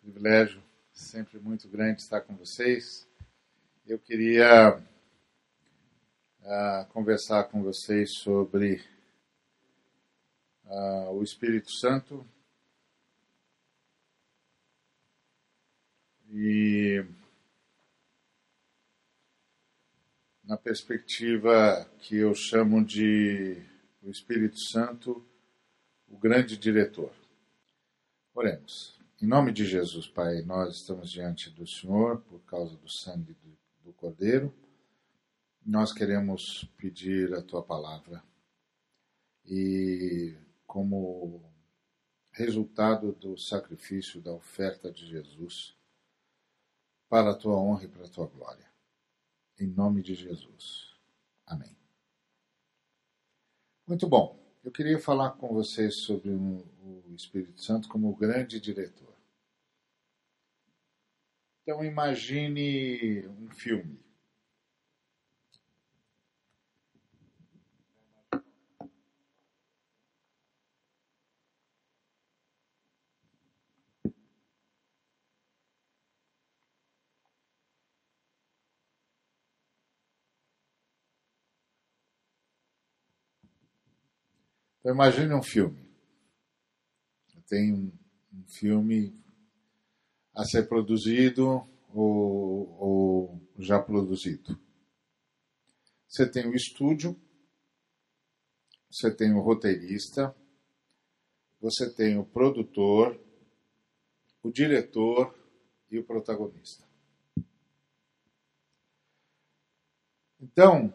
privilégio sempre muito grande estar com vocês. Eu queria uh, conversar com vocês sobre uh, o Espírito Santo e na perspectiva que eu chamo de o Espírito Santo, o grande diretor. Oremos. Em nome de Jesus, Pai, nós estamos diante do Senhor por causa do sangue do, do Cordeiro. Nós queremos pedir a Tua palavra e, como resultado do sacrifício, da oferta de Jesus, para a Tua honra e para a Tua glória. Em nome de Jesus. Amém. Muito bom. Eu queria falar com vocês sobre o Espírito Santo como o grande diretor. Então imagine um filme. Então imagine um filme. Tem um, um filme a ser produzido ou, ou já produzido. Você tem o estúdio, você tem o roteirista, você tem o produtor, o diretor e o protagonista. Então,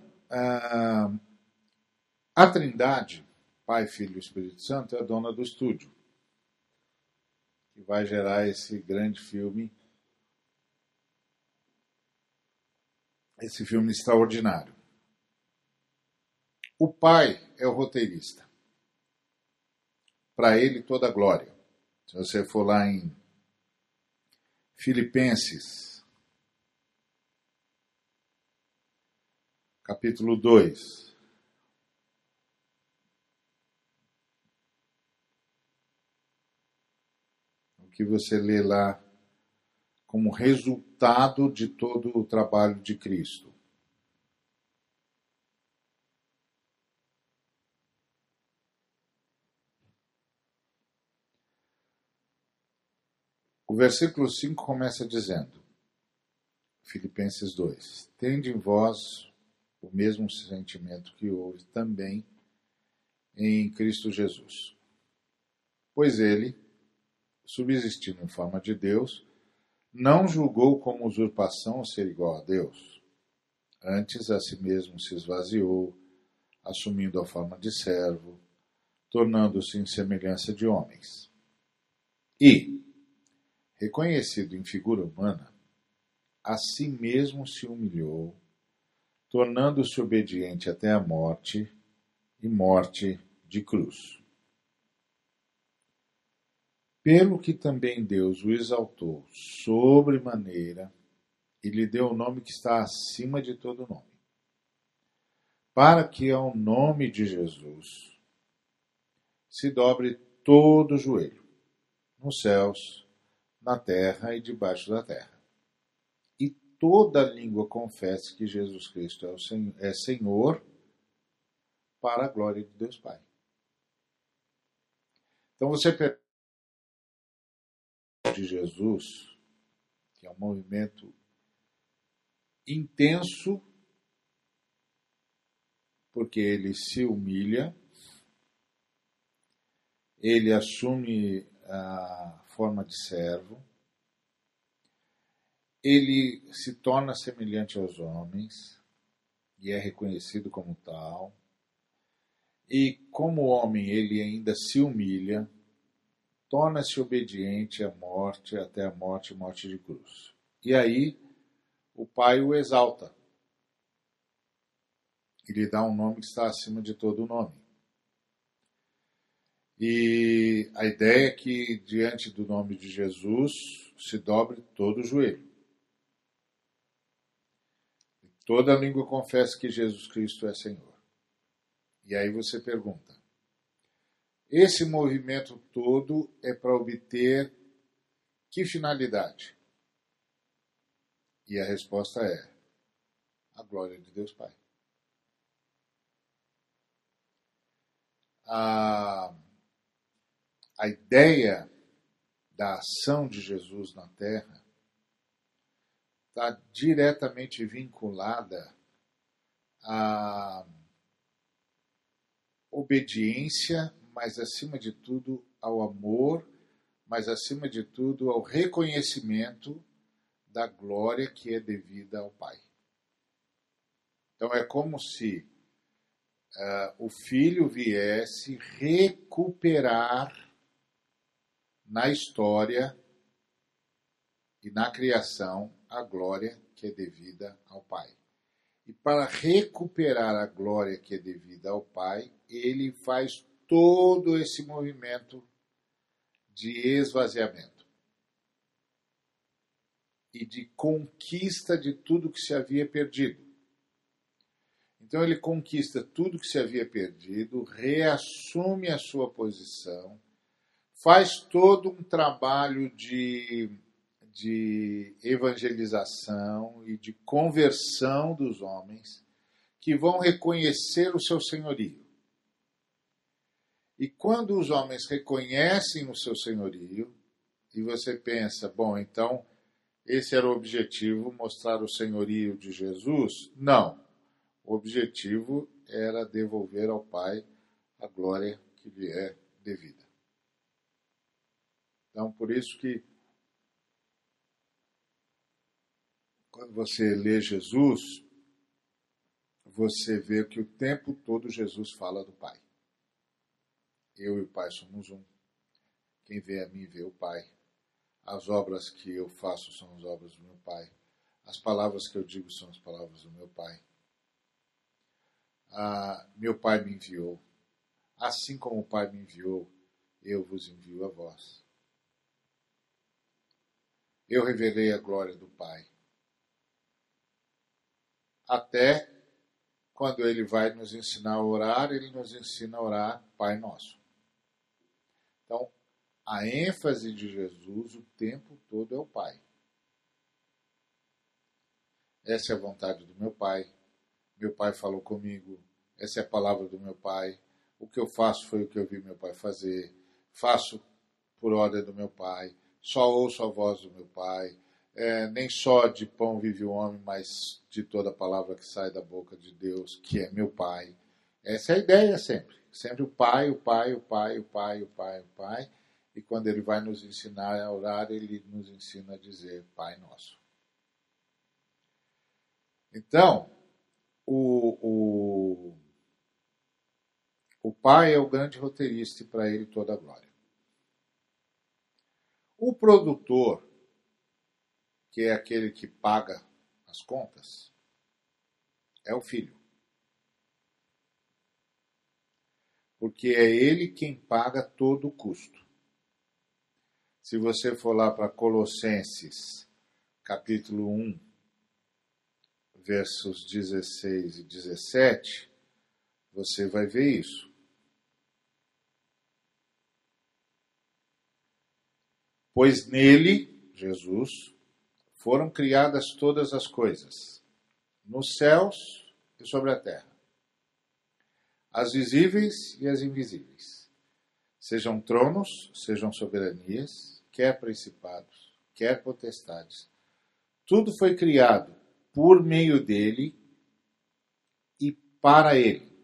a Trindade, Pai, Filho e Espírito Santo, é dona do estúdio que vai gerar esse grande filme, esse filme extraordinário. O pai é o roteirista. Para ele toda a glória. Se você for lá em Filipenses, capítulo 2, que você lê lá como resultado de todo o trabalho de Cristo. O versículo 5 começa dizendo, Filipenses 2: Tende em vós o mesmo sentimento que houve também em Cristo Jesus. Pois ele, subsistindo em forma de Deus, não julgou como usurpação ser igual a Deus. Antes a si mesmo se esvaziou, assumindo a forma de servo, tornando-se em semelhança de homens. E, reconhecido em figura humana, a si mesmo se humilhou, tornando-se obediente até a morte e morte de cruz pelo que também Deus o exaltou sobremaneira e lhe deu o nome que está acima de todo nome, para que ao nome de Jesus se dobre todo o joelho, nos céus, na terra e debaixo da terra, e toda língua confesse que Jesus Cristo é, o Senhor, é Senhor para a glória de Deus Pai. Então você de Jesus, que é um movimento intenso, porque ele se humilha, ele assume a forma de servo, ele se torna semelhante aos homens e é reconhecido como tal. E como homem, ele ainda se humilha, torna-se obediente à morte, até a morte morte de cruz. E aí o Pai o exalta. E lhe dá um nome que está acima de todo nome. E a ideia é que diante do nome de Jesus se dobre todo o joelho. Toda língua confessa que Jesus Cristo é Senhor. E aí você pergunta: esse movimento todo é para obter Que finalidade? E a resposta é a glória de Deus Pai. A, a ideia da ação de Jesus na terra está diretamente vinculada à obediência, mas acima de tudo ao amor, mas acima de tudo ao reconhecimento da glória que é devida ao Pai. Então é como se uh, o filho viesse recuperar na história e na criação a glória que é devida ao Pai. E para recuperar a glória que é devida ao Pai, ele faz todo esse movimento de esvaziamento e de conquista de tudo que se havia perdido. Então ele conquista tudo que se havia perdido, reassume a sua posição, faz todo um trabalho de, de evangelização e de conversão dos homens que vão reconhecer o seu senhorio. E quando os homens reconhecem o seu senhorio, e você pensa, bom, então esse era o objetivo, mostrar o senhorio de Jesus? Não. O objetivo era devolver ao Pai a glória que lhe é devida. Então, por isso que quando você lê Jesus, você vê que o tempo todo Jesus fala do Pai. Eu e o Pai somos um. Quem vê a mim vê o Pai. As obras que eu faço são as obras do meu Pai. As palavras que eu digo são as palavras do meu Pai. Ah, meu Pai me enviou. Assim como o Pai me enviou, eu vos envio a vós eu revelei a glória do Pai. Até quando ele vai nos ensinar a orar, ele nos ensina a orar Pai Nosso. A ênfase de Jesus o tempo todo é o Pai. Essa é a vontade do meu Pai. Meu Pai falou comigo. Essa é a palavra do meu Pai. O que eu faço foi o que eu vi meu Pai fazer. Faço por ordem do meu Pai só ouço a voz do meu Pai. É, nem só de pão vive o homem, mas de toda palavra que sai da boca de Deus, que é meu Pai. Essa é a ideia sempre. Sempre o Pai, o Pai, o Pai, o Pai, o Pai, o Pai. E quando ele vai nos ensinar a orar, ele nos ensina a dizer Pai Nosso. Então, o, o, o Pai é o grande roteirista e para ele toda a glória. O produtor, que é aquele que paga as contas, é o filho. Porque é ele quem paga todo o custo. Se você for lá para Colossenses, capítulo 1, versos 16 e 17, você vai ver isso. Pois nele, Jesus, foram criadas todas as coisas, nos céus e sobre a terra, as visíveis e as invisíveis, sejam tronos, sejam soberanias, quer principados, quer potestades. Tudo foi criado por meio dele e para ele.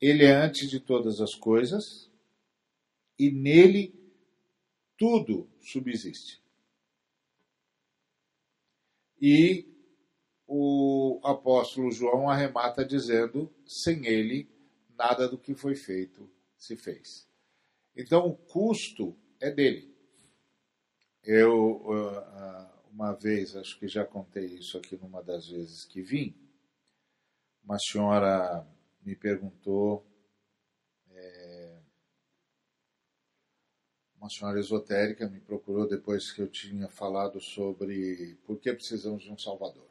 Ele é antes de todas as coisas e nele tudo subsiste. E o apóstolo João arremata dizendo: sem ele, nada do que foi feito se fez. Então, o custo é dele. Eu, uma vez, acho que já contei isso aqui numa das vezes que vim, uma senhora me perguntou uma senhora esotérica me procurou depois que eu tinha falado sobre por que precisamos de um Salvador.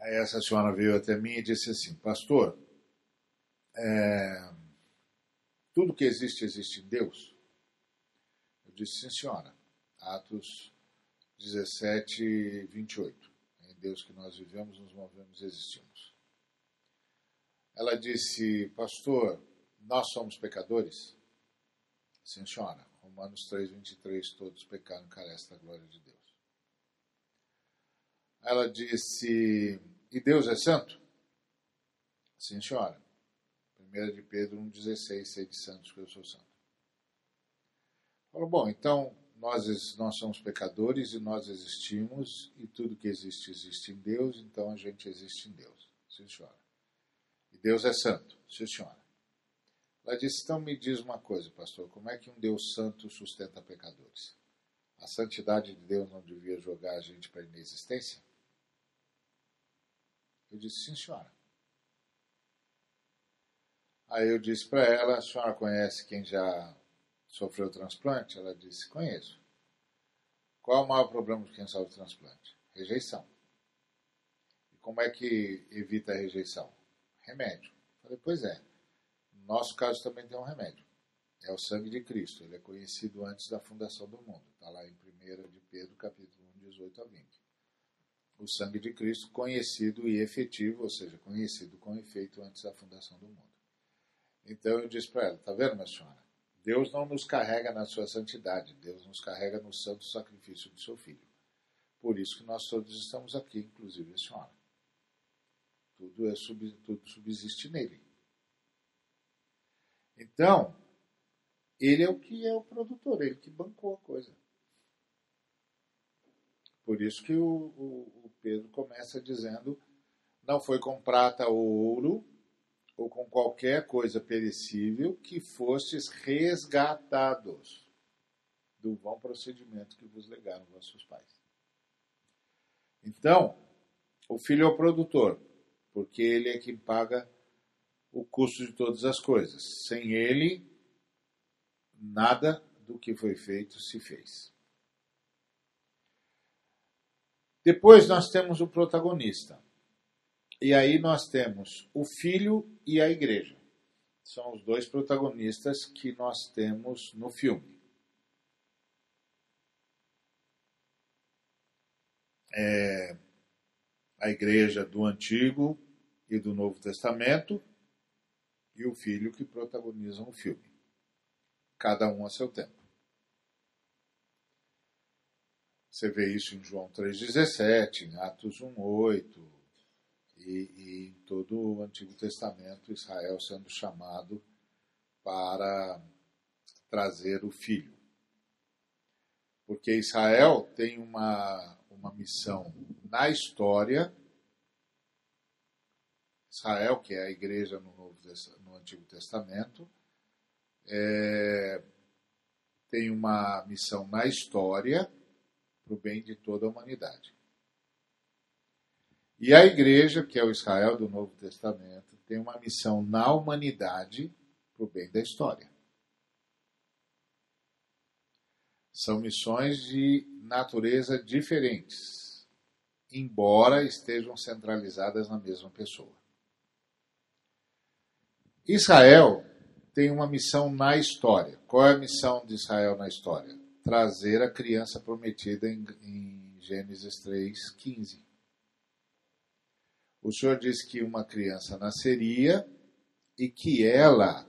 Aí essa senhora veio até mim e disse assim, pastor, é, tudo que existe, existe em Deus? Eu disse, sim, senhora. Atos 17, 28. Em Deus que nós vivemos, nos movemos e existimos. Ela disse, pastor, nós somos pecadores? Sim, senhora. Romanos 3, 23. Todos pecaram, carecem da glória de Deus. Ela disse, e Deus é santo? Sim, senhora. 1 de Pedro 1,16, sede santos, que eu sou santo. Falou, bom, então nós, nós somos pecadores e nós existimos, e tudo que existe, existe em Deus, então a gente existe em Deus. Sim, senhora. E Deus é santo. Sim, senhora. Ela disse, então me diz uma coisa, pastor, como é que um Deus santo sustenta pecadores? A santidade de Deus não devia jogar a gente para a inexistência? Eu disse, sim, senhora. Aí eu disse para ela, a senhora conhece quem já sofreu transplante? Ela disse, conheço. Qual é o maior problema de quem sofre transplante? Rejeição. E como é que evita a rejeição? Remédio. Falei, pois é. No nosso caso também tem um remédio. É o sangue de Cristo. Ele é conhecido antes da fundação do mundo. Está lá em 1 de Pedro, capítulo 1, 18 a 20. O sangue de Cristo conhecido e efetivo, ou seja, conhecido com efeito antes da fundação do mundo. Então eu disse para ela: Está vendo, minha senhora? Deus não nos carrega na sua santidade, Deus nos carrega no santo sacrifício de seu filho. Por isso que nós todos estamos aqui, inclusive a senhora. Tudo, é, tudo subsiste nele. Então, ele é o que é o produtor, ele que bancou a coisa. Por isso que o, o, o Pedro começa dizendo: não foi com prata ou ouro ou com qualquer coisa perecível que fostes resgatados do bom procedimento que vos legaram vossos pais. Então, o filho é o produtor, porque ele é quem paga o custo de todas as coisas. Sem ele, nada do que foi feito se fez. Depois nós temos o protagonista. E aí nós temos o filho e a igreja. São os dois protagonistas que nós temos no filme. É a igreja do Antigo e do Novo Testamento e o filho que protagonizam o filme. Cada um a seu tempo. Você vê isso em João 3,17, em Atos 1,8, e, e em todo o Antigo Testamento, Israel sendo chamado para trazer o filho. Porque Israel tem uma, uma missão na história. Israel, que é a igreja no, Novo, no Antigo Testamento, é, tem uma missão na história para o bem de toda a humanidade. E a igreja, que é o Israel do Novo Testamento, tem uma missão na humanidade para o bem da história. São missões de natureza diferentes, embora estejam centralizadas na mesma pessoa. Israel tem uma missão na história. Qual é a missão de Israel na história? Trazer a criança prometida em, em Gênesis 3, 15. O Senhor disse que uma criança nasceria e que ela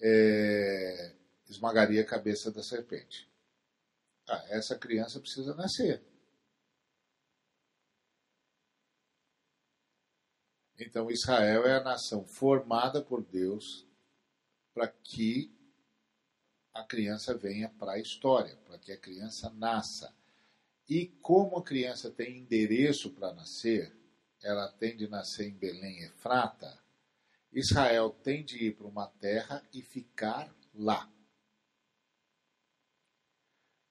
é, esmagaria a cabeça da serpente. Ah, essa criança precisa nascer. Então, Israel é a nação formada por Deus para que a criança venha para a história, para que a criança nasça. E como a criança tem endereço para nascer, ela tem de nascer em Belém Efrata, Israel tem de ir para uma terra e ficar lá.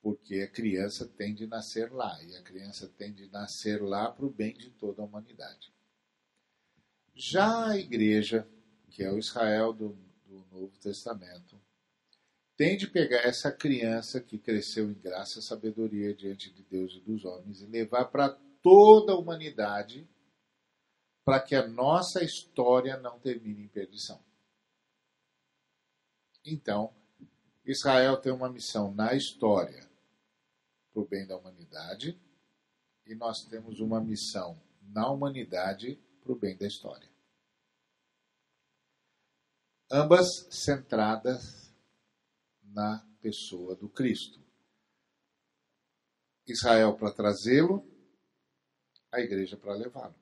Porque a criança tem de nascer lá, e a criança tem de nascer lá para o bem de toda a humanidade. Já a igreja, que é o Israel do, do Novo Testamento, tem de pegar essa criança que cresceu em graça e sabedoria diante de Deus e dos homens e levar para toda a humanidade para que a nossa história não termine em perdição. Então, Israel tem uma missão na história para o bem da humanidade e nós temos uma missão na humanidade para o bem da história. Ambas centradas na pessoa do Cristo. Israel para trazê-lo, a igreja para levá-lo.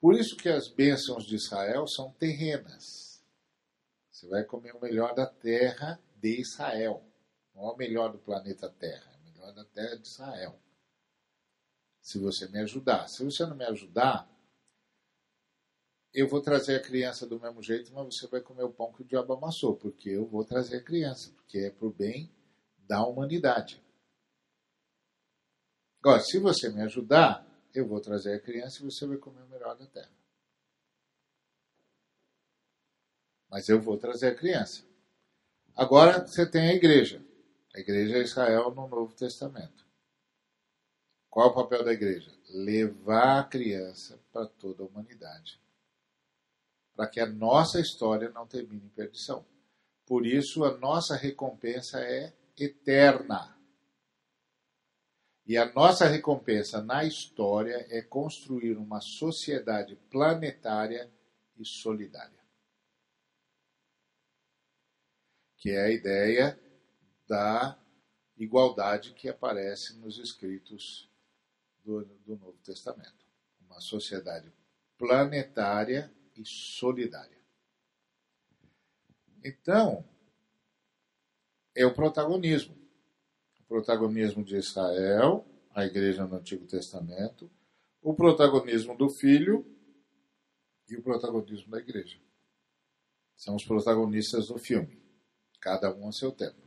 Por isso que as bênçãos de Israel são terrenas. Você vai comer o melhor da terra de Israel. Não é o melhor do planeta Terra, é o melhor da terra de Israel. Se você me ajudar. Se você não me ajudar, eu vou trazer a criança do mesmo jeito, mas você vai comer o pão que o diabo amassou, porque eu vou trazer a criança, porque é para o bem da humanidade. Agora, se você me ajudar, eu vou trazer a criança e você vai comer o melhor da terra. Mas eu vou trazer a criança. Agora você tem a igreja. A igreja é Israel no Novo Testamento. Qual é o papel da igreja? Levar a criança para toda a humanidade. Para que a nossa história não termine em perdição. Por isso, a nossa recompensa é eterna. E a nossa recompensa na história é construir uma sociedade planetária e solidária. Que é a ideia da igualdade que aparece nos escritos do, do Novo Testamento. Uma sociedade planetária e solidária. Então, é o protagonismo protagonismo de Israel, a igreja no Antigo Testamento, o protagonismo do filho e o protagonismo da igreja. São os protagonistas do filme, cada um a seu tempo.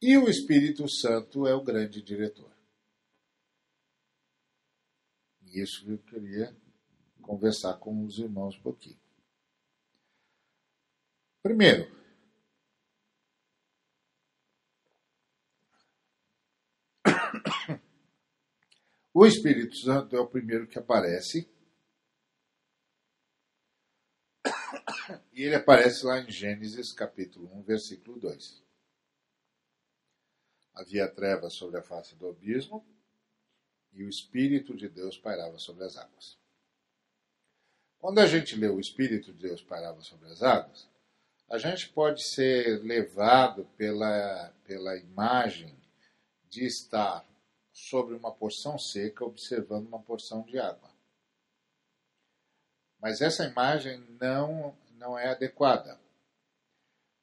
E o Espírito Santo é o grande diretor. E isso eu queria conversar com os irmãos um pouquinho. Primeiro, O Espírito Santo é o primeiro que aparece. E ele aparece lá em Gênesis capítulo 1, versículo 2. Havia trevas sobre a face do abismo e o Espírito de Deus pairava sobre as águas. Quando a gente lê o Espírito de Deus pairava sobre as águas, a gente pode ser levado pela, pela imagem de estar sobre uma porção seca, observando uma porção de água. Mas essa imagem não, não é adequada,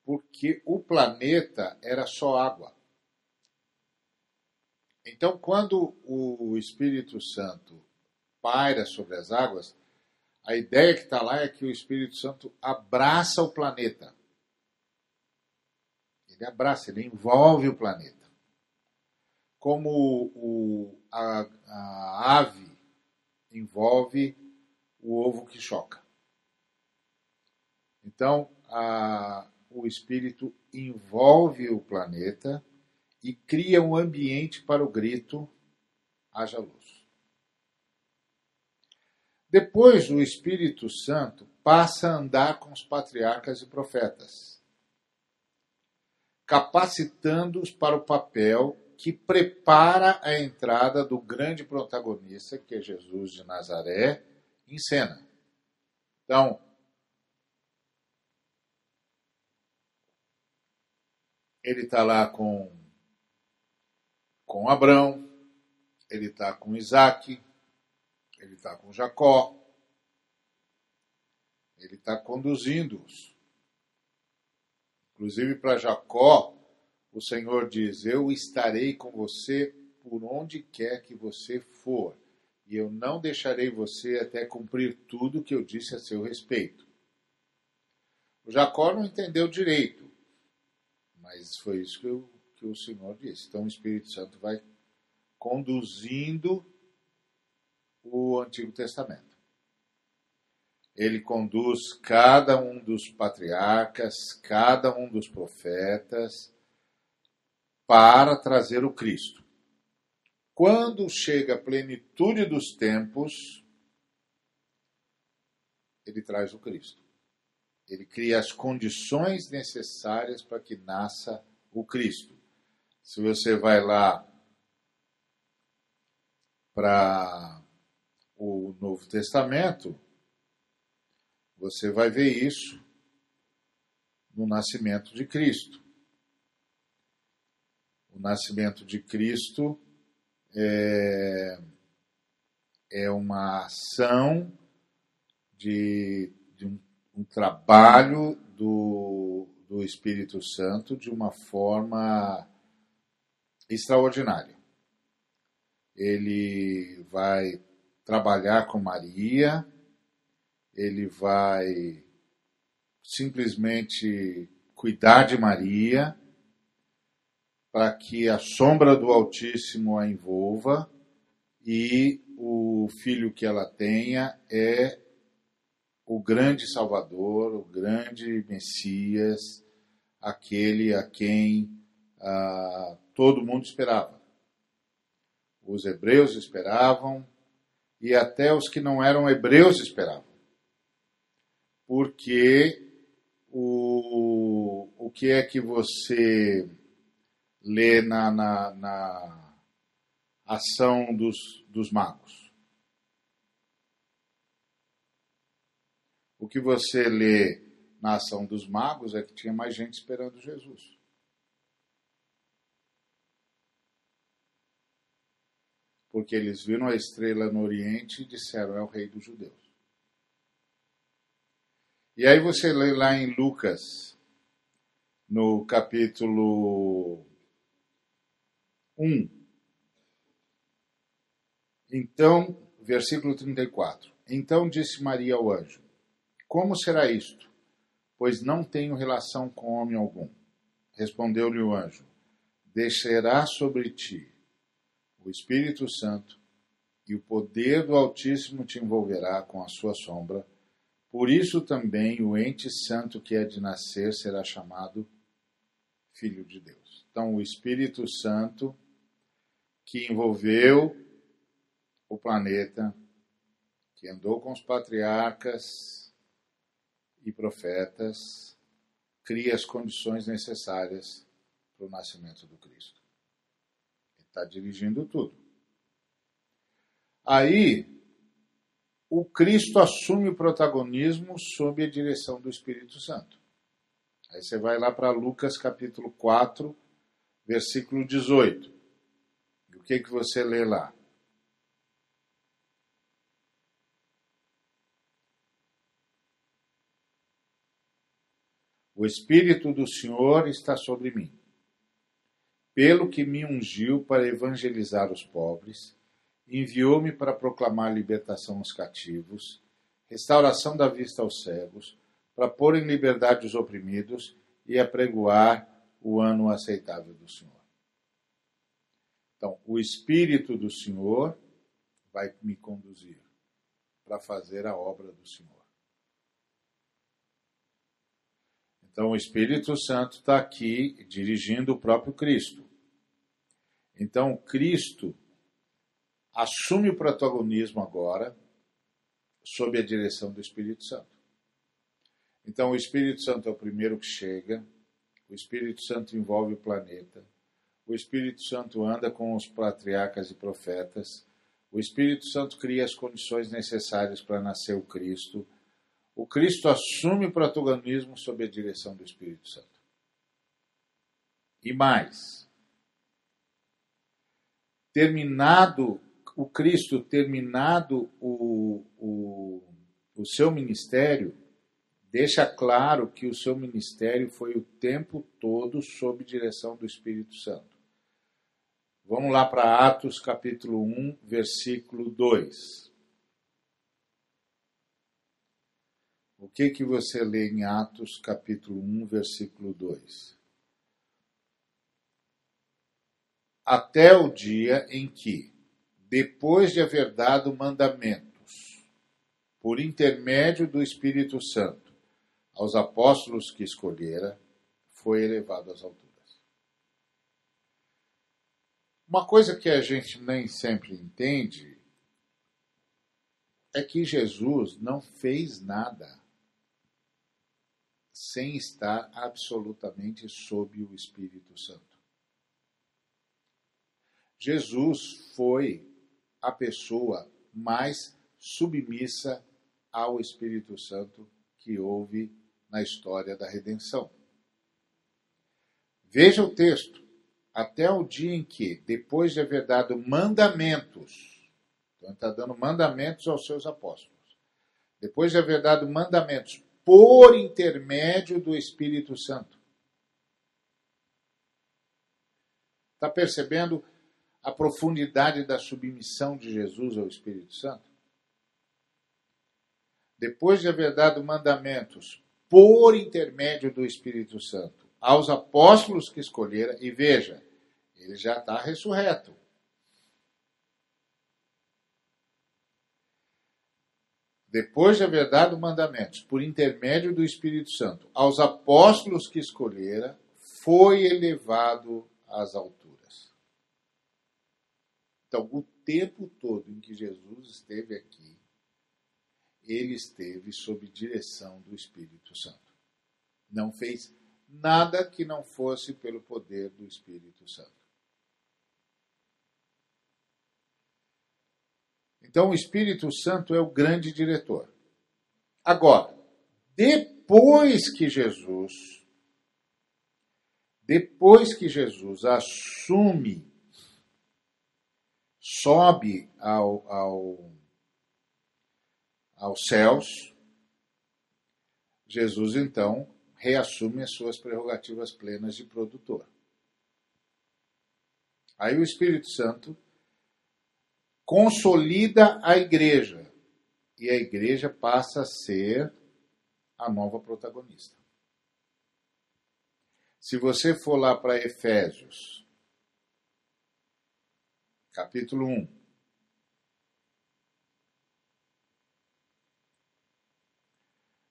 porque o planeta era só água. Então, quando o Espírito Santo paira sobre as águas, a ideia que está lá é que o Espírito Santo abraça o planeta. Ele abraça, ele envolve o planeta como o, a, a ave envolve o ovo que choca. Então, a, o espírito envolve o planeta e cria um ambiente para o grito: haja luz. Depois, o Espírito Santo passa a andar com os patriarcas e profetas, capacitando-os para o papel que prepara a entrada do grande protagonista, que é Jesus de Nazaré, em cena. Então, ele está lá com, com Abraão, ele está com Isaac, ele está com Jacó, ele está conduzindo-os. Inclusive para Jacó, o Senhor diz: Eu estarei com você por onde quer que você for, e eu não deixarei você até cumprir tudo que eu disse a seu respeito. O Jacó não entendeu direito, mas foi isso que, eu, que o Senhor disse. Então o Espírito Santo vai conduzindo o Antigo Testamento. Ele conduz cada um dos patriarcas, cada um dos profetas, para trazer o Cristo. Quando chega a plenitude dos tempos, ele traz o Cristo. Ele cria as condições necessárias para que nasça o Cristo. Se você vai lá para o Novo Testamento, você vai ver isso no nascimento de Cristo. O nascimento de Cristo é, é uma ação de, de um, um, trabalho do, do Espírito Santo de uma forma extraordinária. Ele vai trabalhar com Maria, ele vai simplesmente cuidar de Maria para que a sombra do Altíssimo a envolva e o filho que ela tenha é o grande Salvador, o grande Messias, aquele a quem ah, todo mundo esperava. Os hebreus esperavam e até os que não eram hebreus esperavam. Porque o, o que é que você lê na, na, na ação dos, dos magos. O que você lê na ação dos magos é que tinha mais gente esperando Jesus. Porque eles viram a estrela no Oriente e disseram: é o rei dos judeus. E aí você lê lá em Lucas, no capítulo 1. Então, versículo 34. Então disse Maria ao anjo: Como será isto? Pois não tenho relação com homem algum. Respondeu-lhe o anjo: Descerá sobre ti o Espírito Santo, e o poder do Altíssimo te envolverá com a sua sombra. Por isso também o ente santo que é de nascer será chamado Filho de Deus. Então, o Espírito Santo que envolveu o planeta, que andou com os patriarcas e profetas, cria as condições necessárias para o nascimento do Cristo. Está dirigindo tudo. Aí, o Cristo assume o protagonismo sob a direção do Espírito Santo. Aí você vai lá para Lucas capítulo 4, versículo 18 que, que você lê lá? O Espírito do Senhor está sobre mim, pelo que me ungiu para evangelizar os pobres, enviou-me para proclamar libertação aos cativos, restauração da vista aos cegos, para pôr em liberdade os oprimidos e apregoar o ano aceitável do Senhor. Então, o Espírito do Senhor vai me conduzir para fazer a obra do Senhor. Então, o Espírito Santo está aqui dirigindo o próprio Cristo. Então, Cristo assume o protagonismo agora sob a direção do Espírito Santo. Então, o Espírito Santo é o primeiro que chega, o Espírito Santo envolve o planeta, o Espírito Santo anda com os patriarcas e profetas, o Espírito Santo cria as condições necessárias para nascer o Cristo, o Cristo assume o protagonismo sob a direção do Espírito Santo. E mais, terminado o Cristo, terminado o, o, o seu ministério, deixa claro que o seu ministério foi o tempo todo sob direção do Espírito Santo. Vamos lá para Atos capítulo 1, versículo 2. O que que você lê em Atos capítulo 1, versículo 2? Até o dia em que, depois de haver dado mandamentos, por intermédio do Espírito Santo, aos apóstolos que escolhera, foi elevado às alturas. Uma coisa que a gente nem sempre entende é que Jesus não fez nada. sem estar absolutamente sob o Espírito Santo. Jesus foi a pessoa mais submissa ao Espírito Santo que houve na história da redenção. Veja o texto. Até o dia em que, depois de haver dado mandamentos, então está dando mandamentos aos seus apóstolos, depois de haver dado mandamentos por intermédio do Espírito Santo. Está percebendo a profundidade da submissão de Jesus ao Espírito Santo? Depois de haver dado mandamentos por intermédio do Espírito Santo aos apóstolos que escolhera, e veja, ele já está ressurreto. Depois de haver dado mandamentos por intermédio do Espírito Santo aos apóstolos que escolhera, foi elevado às alturas. Então, o tempo todo em que Jesus esteve aqui, ele esteve sob direção do Espírito Santo. Não fez nada que não fosse pelo poder do Espírito Santo. Então, o Espírito Santo é o grande diretor. Agora, depois que Jesus, depois que Jesus assume, sobe ao, ao, aos céus, Jesus então reassume as suas prerrogativas plenas de produtor. Aí o Espírito Santo consolida a igreja e a igreja passa a ser a nova protagonista. Se você for lá para Efésios, capítulo 1,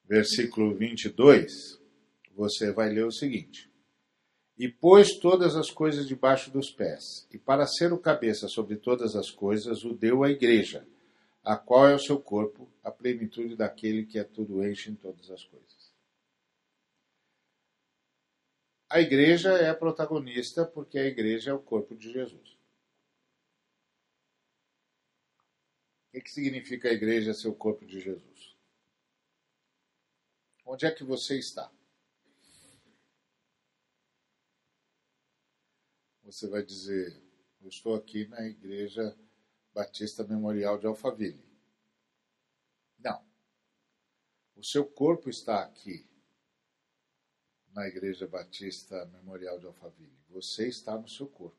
versículo 22, você vai ler o seguinte: E pôs todas as coisas debaixo dos pés, e para ser o cabeça sobre todas as coisas, o deu à igreja, a qual é o seu corpo, a plenitude daquele que é tudo enche em todas as coisas. A igreja é a protagonista porque a igreja é o corpo de Jesus. O que, significa a igreja ser o corpo de Jesus? Onde é que você está? você vai dizer: Eu estou aqui na Igreja Batista Memorial de Alphaville. Não. O seu corpo está aqui na Igreja Batista Memorial de Alphaville. Você está no seu corpo.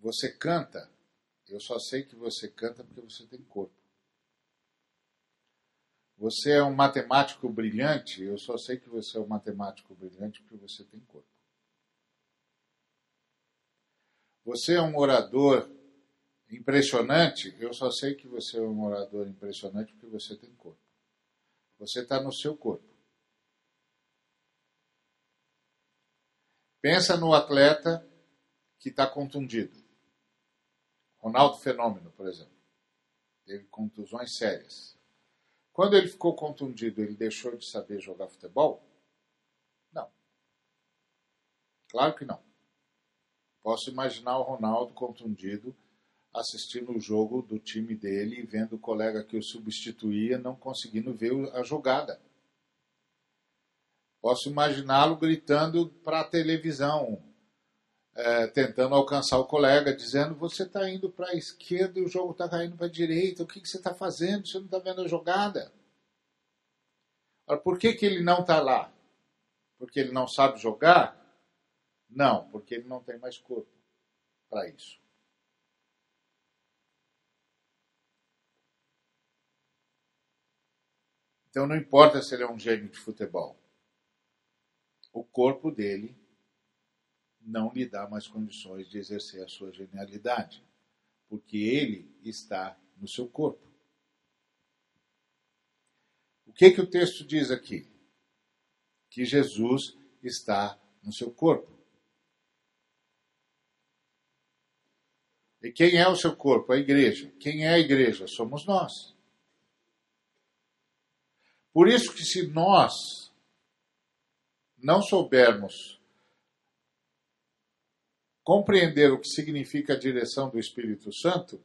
Você canta, eu só sei que você canta porque você tem corpo. Você é um matemático brilhante, eu só sei que você é um matemático brilhante porque você tem corpo. Você é um orador impressionante, eu só sei que você é um orador impressionante porque você tem corpo. Você está no seu corpo. Pensa no atleta que está contundido. Ronaldo Fenômeno, por exemplo. Teve contusões sérias. Quando ele ficou contundido, ele deixou de saber jogar futebol? Não. Claro que não. Posso imaginar o Ronaldo contundido assistindo o jogo do time dele e vendo o colega que o substituía não conseguindo ver a jogada. Posso imaginá-lo gritando para a televisão, é, tentando alcançar o colega, dizendo: Você está indo para a esquerda e o jogo está caindo para a direita, o que, que você está fazendo? Você não está vendo a jogada? Por que, que ele não está lá? Porque ele não sabe jogar? Não, porque ele não tem mais corpo para isso. Então não importa se ele é um gênio de futebol. O corpo dele não lhe dá mais condições de exercer a sua genialidade, porque ele está no seu corpo. O que que o texto diz aqui? Que Jesus está no seu corpo. E quem é o seu corpo? A igreja. Quem é a igreja? Somos nós. Por isso que se nós não soubermos compreender o que significa a direção do Espírito Santo,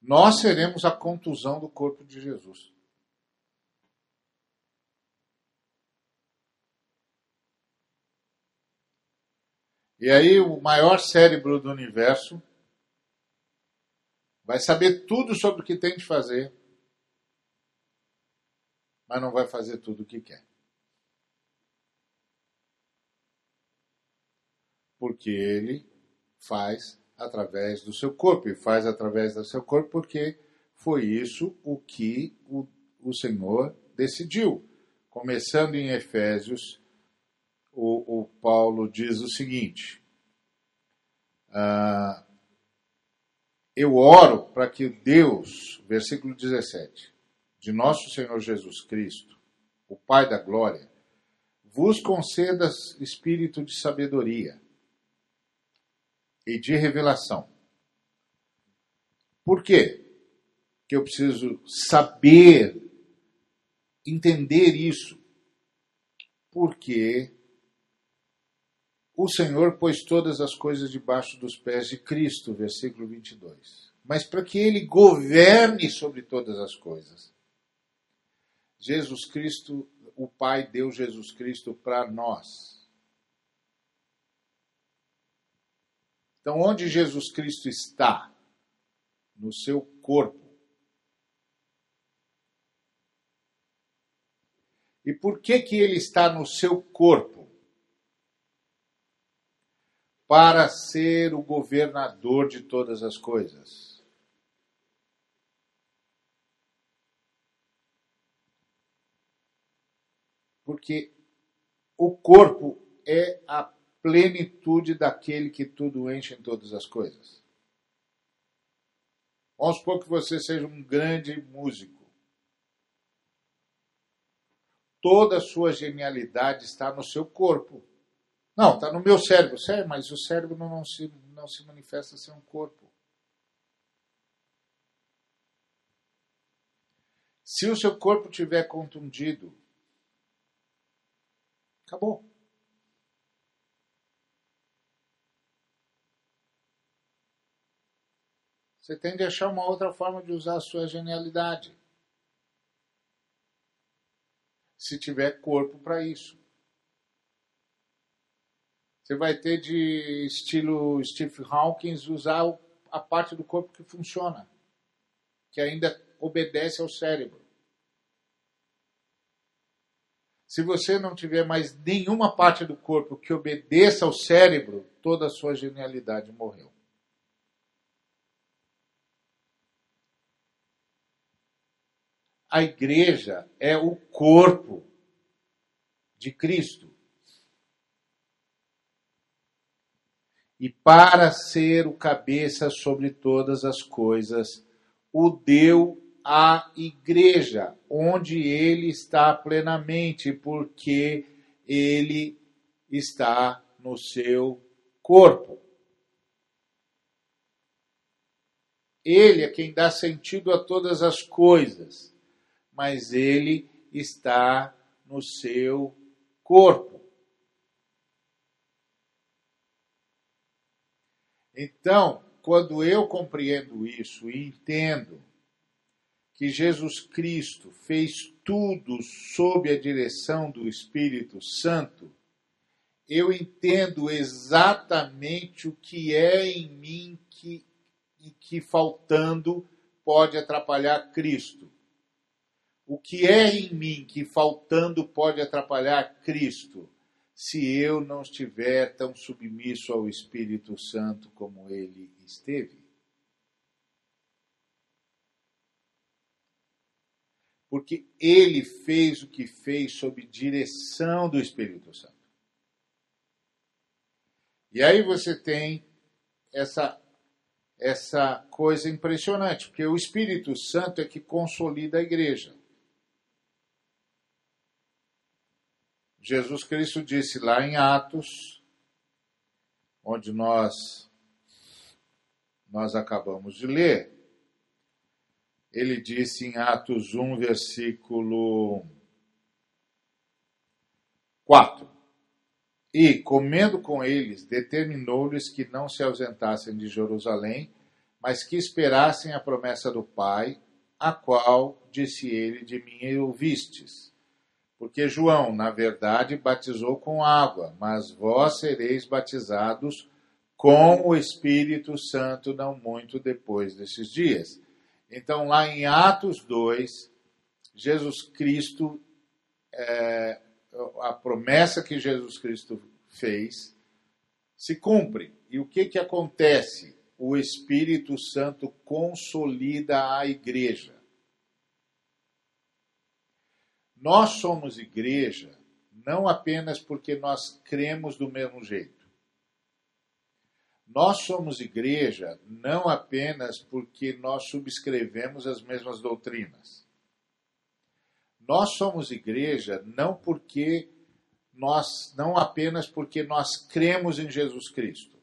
nós seremos a contusão do corpo de Jesus. E aí o maior cérebro do universo vai saber tudo sobre o que tem de fazer, mas não vai fazer tudo o que quer. Porque ele faz através do seu corpo, e faz através do seu corpo porque foi isso o que o, o Senhor decidiu. Começando em Efésios o, o Paulo diz o seguinte: ah, Eu oro para que Deus, versículo 17, de nosso Senhor Jesus Cristo, o Pai da glória, vos conceda espírito de sabedoria e de revelação. Por quê? Que eu preciso saber, entender isso. Porque o Senhor pôs todas as coisas debaixo dos pés de Cristo, versículo 22. Mas para que ele governe sobre todas as coisas. Jesus Cristo, o Pai deu Jesus Cristo para nós. Então, onde Jesus Cristo está? No seu corpo. E por que que ele está no seu corpo? para ser o governador de todas as coisas. Porque o corpo é a plenitude daquele que tudo enche em todas as coisas. Vamos supor que você seja um grande músico. Toda a sua genialidade está no seu corpo. Não, está no meu cérebro. Sério, mas o cérebro não se, não se manifesta sem um corpo. Se o seu corpo tiver contundido, acabou. Você tem de achar uma outra forma de usar a sua genialidade. Se tiver corpo para isso. Você vai ter de estilo Steve Hawkins usar a parte do corpo que funciona, que ainda obedece ao cérebro. Se você não tiver mais nenhuma parte do corpo que obedeça ao cérebro, toda a sua genialidade morreu. A igreja é o corpo de Cristo. e para ser o cabeça sobre todas as coisas, o deu à igreja, onde ele está plenamente, porque ele está no seu corpo. Ele é quem dá sentido a todas as coisas, mas ele está no seu corpo. Então, quando eu compreendo isso e entendo que Jesus Cristo fez tudo sob a direção do Espírito Santo, eu entendo exatamente o que é em mim que, e que faltando pode atrapalhar Cristo. O que é em mim que faltando pode atrapalhar Cristo? se eu não estiver tão submisso ao Espírito Santo como ele esteve? Porque ele fez o que fez sob direção do Espírito Santo. E aí você tem essa essa coisa impressionante, porque o Espírito Santo é que consolida a igreja. Jesus Cristo disse lá em Atos, onde nós nós acabamos de ler, ele disse em Atos 1, versículo 4. E, comendo com eles, determinou-lhes que não se ausentassem de Jerusalém, mas que esperassem a promessa do Pai, a qual, disse ele, de mim ouvistes. Porque João, na verdade, batizou com água, mas vós sereis batizados com o Espírito Santo não muito depois desses dias. Então, lá em Atos 2, Jesus Cristo, é, a promessa que Jesus Cristo fez, se cumpre. E o que, que acontece? O Espírito Santo consolida a igreja. Nós somos igreja não apenas porque nós cremos do mesmo jeito nós somos igreja não apenas porque nós subscrevemos as mesmas doutrinas. Nós somos igreja não porque nós não apenas porque nós cremos em Jesus Cristo.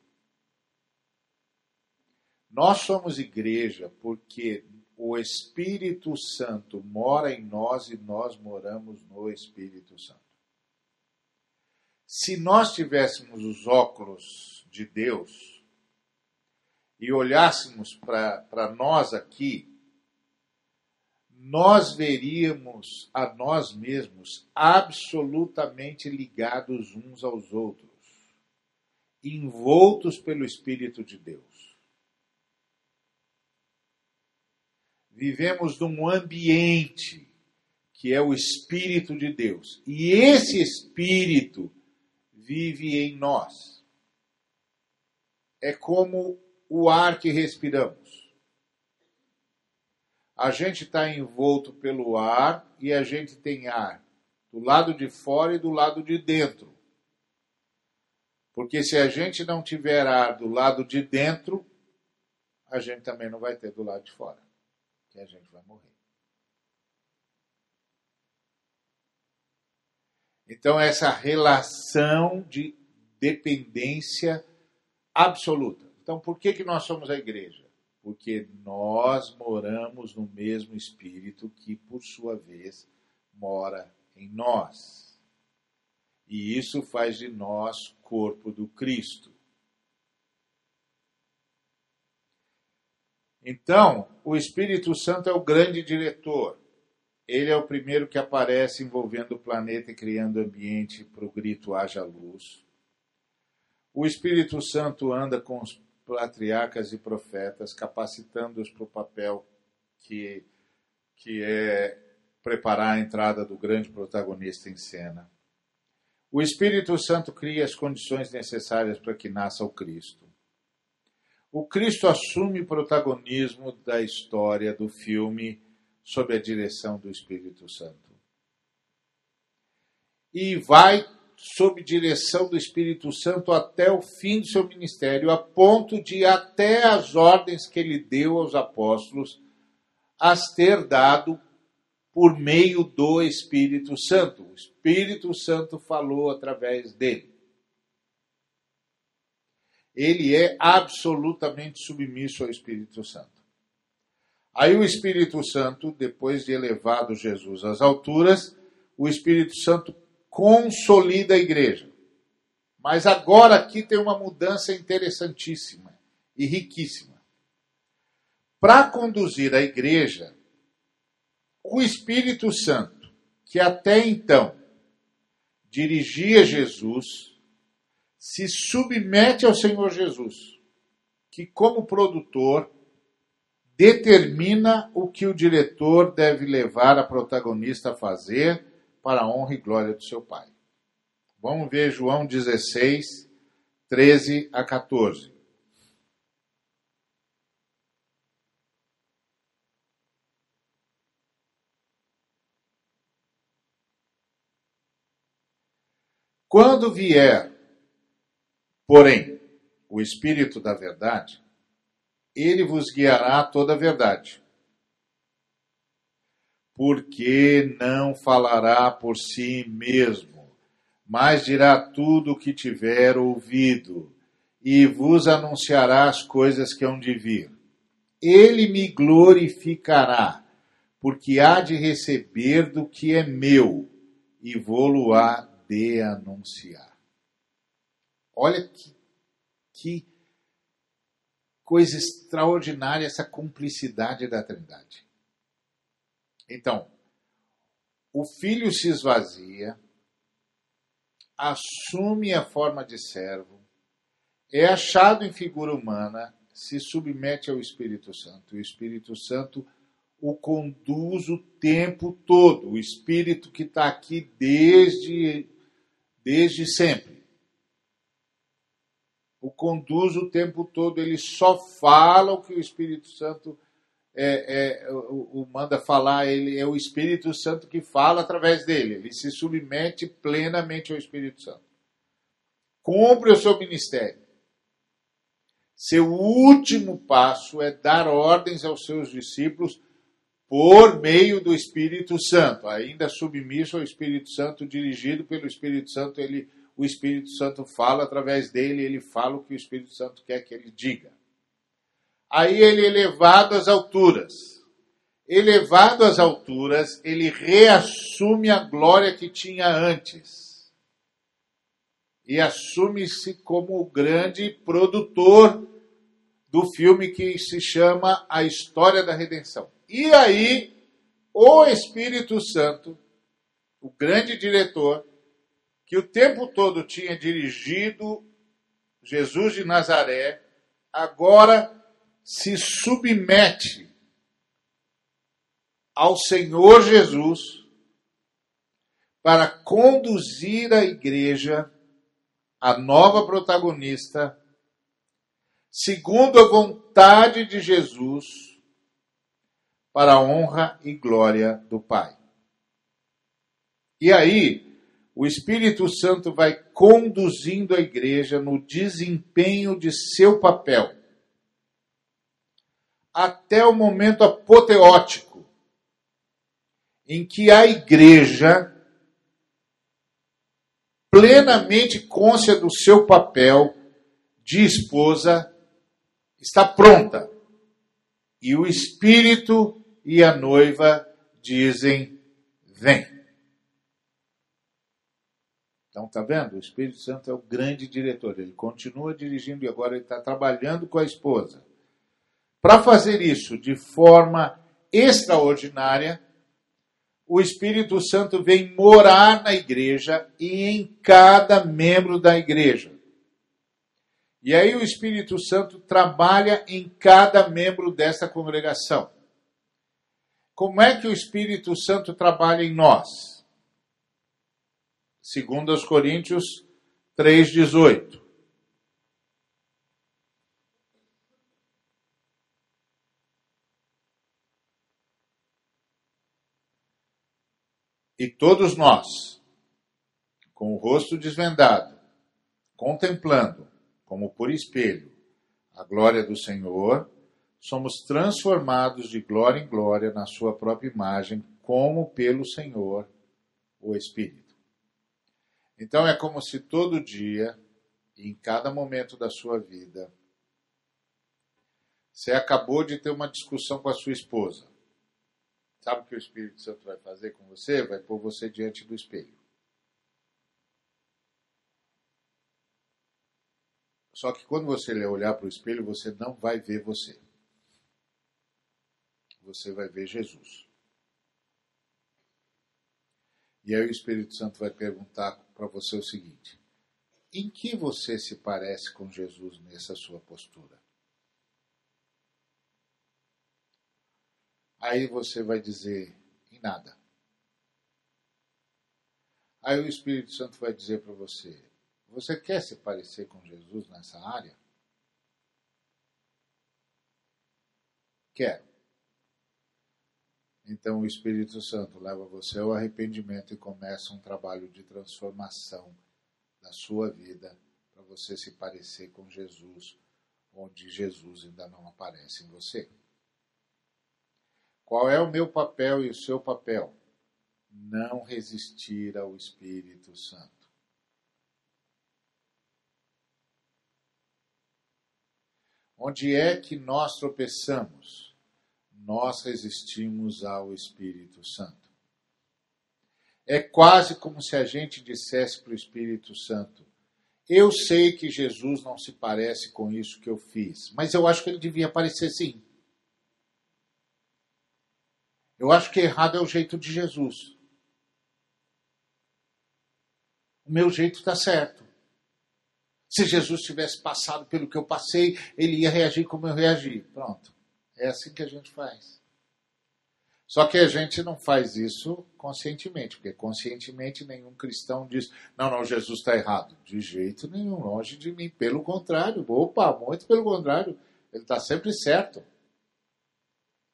Nós somos igreja porque o Espírito Santo mora em nós e nós moramos no Espírito Santo. Se nós tivéssemos os óculos de Deus, e olhássemos para nós aqui, nós veríamos a nós mesmos absolutamente ligados uns aos outros, envoltos pelo Espírito de Deus. Vivemos num ambiente que é o Espírito de Deus, e esse Espírito vive em nós. É como o ar que respiramos. A gente está envolto pelo ar e a gente tem ar do lado de fora e do lado de dentro. Porque se a gente não tiver ar do lado de dentro, a gente também não vai ter do lado de fora, que a gente vai morrer. Então, essa relação de dependência absoluta. Então, por que, que nós somos a igreja? Porque nós moramos no mesmo Espírito que, por sua vez, mora em nós. E isso faz de nós corpo do Cristo. Então, o Espírito Santo é o grande diretor. Ele é o primeiro que aparece envolvendo o planeta e criando ambiente para o grito haja luz. O Espírito Santo anda com os patriarcas e profetas, capacitando-os para o papel que, que é preparar a entrada do grande protagonista em cena. O Espírito Santo cria as condições necessárias para que nasça o Cristo. O Cristo assume protagonismo da história do filme sob a direção do Espírito Santo. E vai sob direção do Espírito Santo até o fim do seu ministério, a ponto de até as ordens que ele deu aos apóstolos as ter dado por meio do Espírito Santo. O Espírito Santo falou através dele. Ele é absolutamente submisso ao Espírito Santo. Aí o Espírito Santo, depois de elevado Jesus às alturas, o Espírito Santo consolida a igreja. Mas agora aqui tem uma mudança interessantíssima e riquíssima. Para conduzir a igreja, o Espírito Santo, que até então dirigia Jesus, se submete ao Senhor Jesus, que, como produtor, determina o que o diretor deve levar a protagonista a fazer para a honra e glória do seu Pai. Vamos ver João 16, 13 a 14. Quando vier, porém, o Espírito da Verdade, ele vos guiará a toda a verdade porque não falará por si mesmo, mas dirá tudo o que tiver ouvido, e vos anunciará as coisas que hão de vir. ele me glorificará, porque há de receber do que é meu e vou-lo há de anunciar. Olha que, que coisa extraordinária essa cumplicidade da Trindade. Então, o filho se esvazia, assume a forma de servo, é achado em figura humana, se submete ao Espírito Santo. O Espírito Santo o conduz o tempo todo, o Espírito que está aqui desde, desde sempre. O conduz o tempo todo, ele só fala o que o Espírito Santo é, é, o, o, manda falar, ele é o Espírito Santo que fala através dele, ele se submete plenamente ao Espírito Santo. Cumpre o seu ministério. Seu último passo é dar ordens aos seus discípulos por meio do Espírito Santo, ainda submisso ao Espírito Santo, dirigido pelo Espírito Santo, ele, o Espírito Santo fala através dele, ele fala o que o Espírito Santo quer que ele diga. Aí ele é elevado às alturas. Elevado às alturas, ele reassume a glória que tinha antes. E assume-se como o grande produtor do filme que se chama A História da Redenção. E aí, o Espírito Santo, o grande diretor, que o tempo todo tinha dirigido Jesus de Nazaré, agora se submete ao Senhor Jesus para conduzir a igreja, a nova protagonista, segundo a vontade de Jesus, para a honra e glória do Pai. E aí, o Espírito Santo vai conduzindo a igreja no desempenho de seu papel até o momento apoteótico, em que a igreja, plenamente côncia do seu papel de esposa, está pronta. E o Espírito e a noiva dizem: Vem. Então, tá vendo? O Espírito Santo é o grande diretor. Ele continua dirigindo e agora ele está trabalhando com a esposa. Para fazer isso de forma extraordinária, o Espírito Santo vem morar na igreja e em cada membro da igreja. E aí o Espírito Santo trabalha em cada membro dessa congregação. Como é que o Espírito Santo trabalha em nós? Segundo aos Coríntios 3:18. E todos nós, com o rosto desvendado, contemplando, como por espelho, a glória do Senhor, somos transformados de glória em glória na Sua própria imagem, como pelo Senhor, o Espírito. Então é como se todo dia, em cada momento da sua vida, você acabou de ter uma discussão com a sua esposa. Sabe o que o Espírito Santo vai fazer com você? Vai pôr você diante do espelho. Só que quando você olhar para o espelho, você não vai ver você. Você vai ver Jesus. E aí o Espírito Santo vai perguntar para você o seguinte: em que você se parece com Jesus nessa sua postura? Aí você vai dizer em nada. Aí o Espírito Santo vai dizer para você: Você quer se parecer com Jesus nessa área? Quero. Então o Espírito Santo leva você ao arrependimento e começa um trabalho de transformação da sua vida para você se parecer com Jesus, onde Jesus ainda não aparece em você. Qual é o meu papel e o seu papel? Não resistir ao Espírito Santo. Onde é que nós tropeçamos? Nós resistimos ao Espírito Santo. É quase como se a gente dissesse para o Espírito Santo: Eu sei que Jesus não se parece com isso que eu fiz, mas eu acho que ele devia parecer sim. Eu acho que errado é o jeito de Jesus. O meu jeito está certo. Se Jesus tivesse passado pelo que eu passei, ele ia reagir como eu reagi. Pronto. É assim que a gente faz. Só que a gente não faz isso conscientemente, porque conscientemente nenhum cristão diz: não, não, Jesus está errado. De jeito nenhum, longe de mim. Pelo contrário, opa, muito pelo contrário. Ele está sempre certo.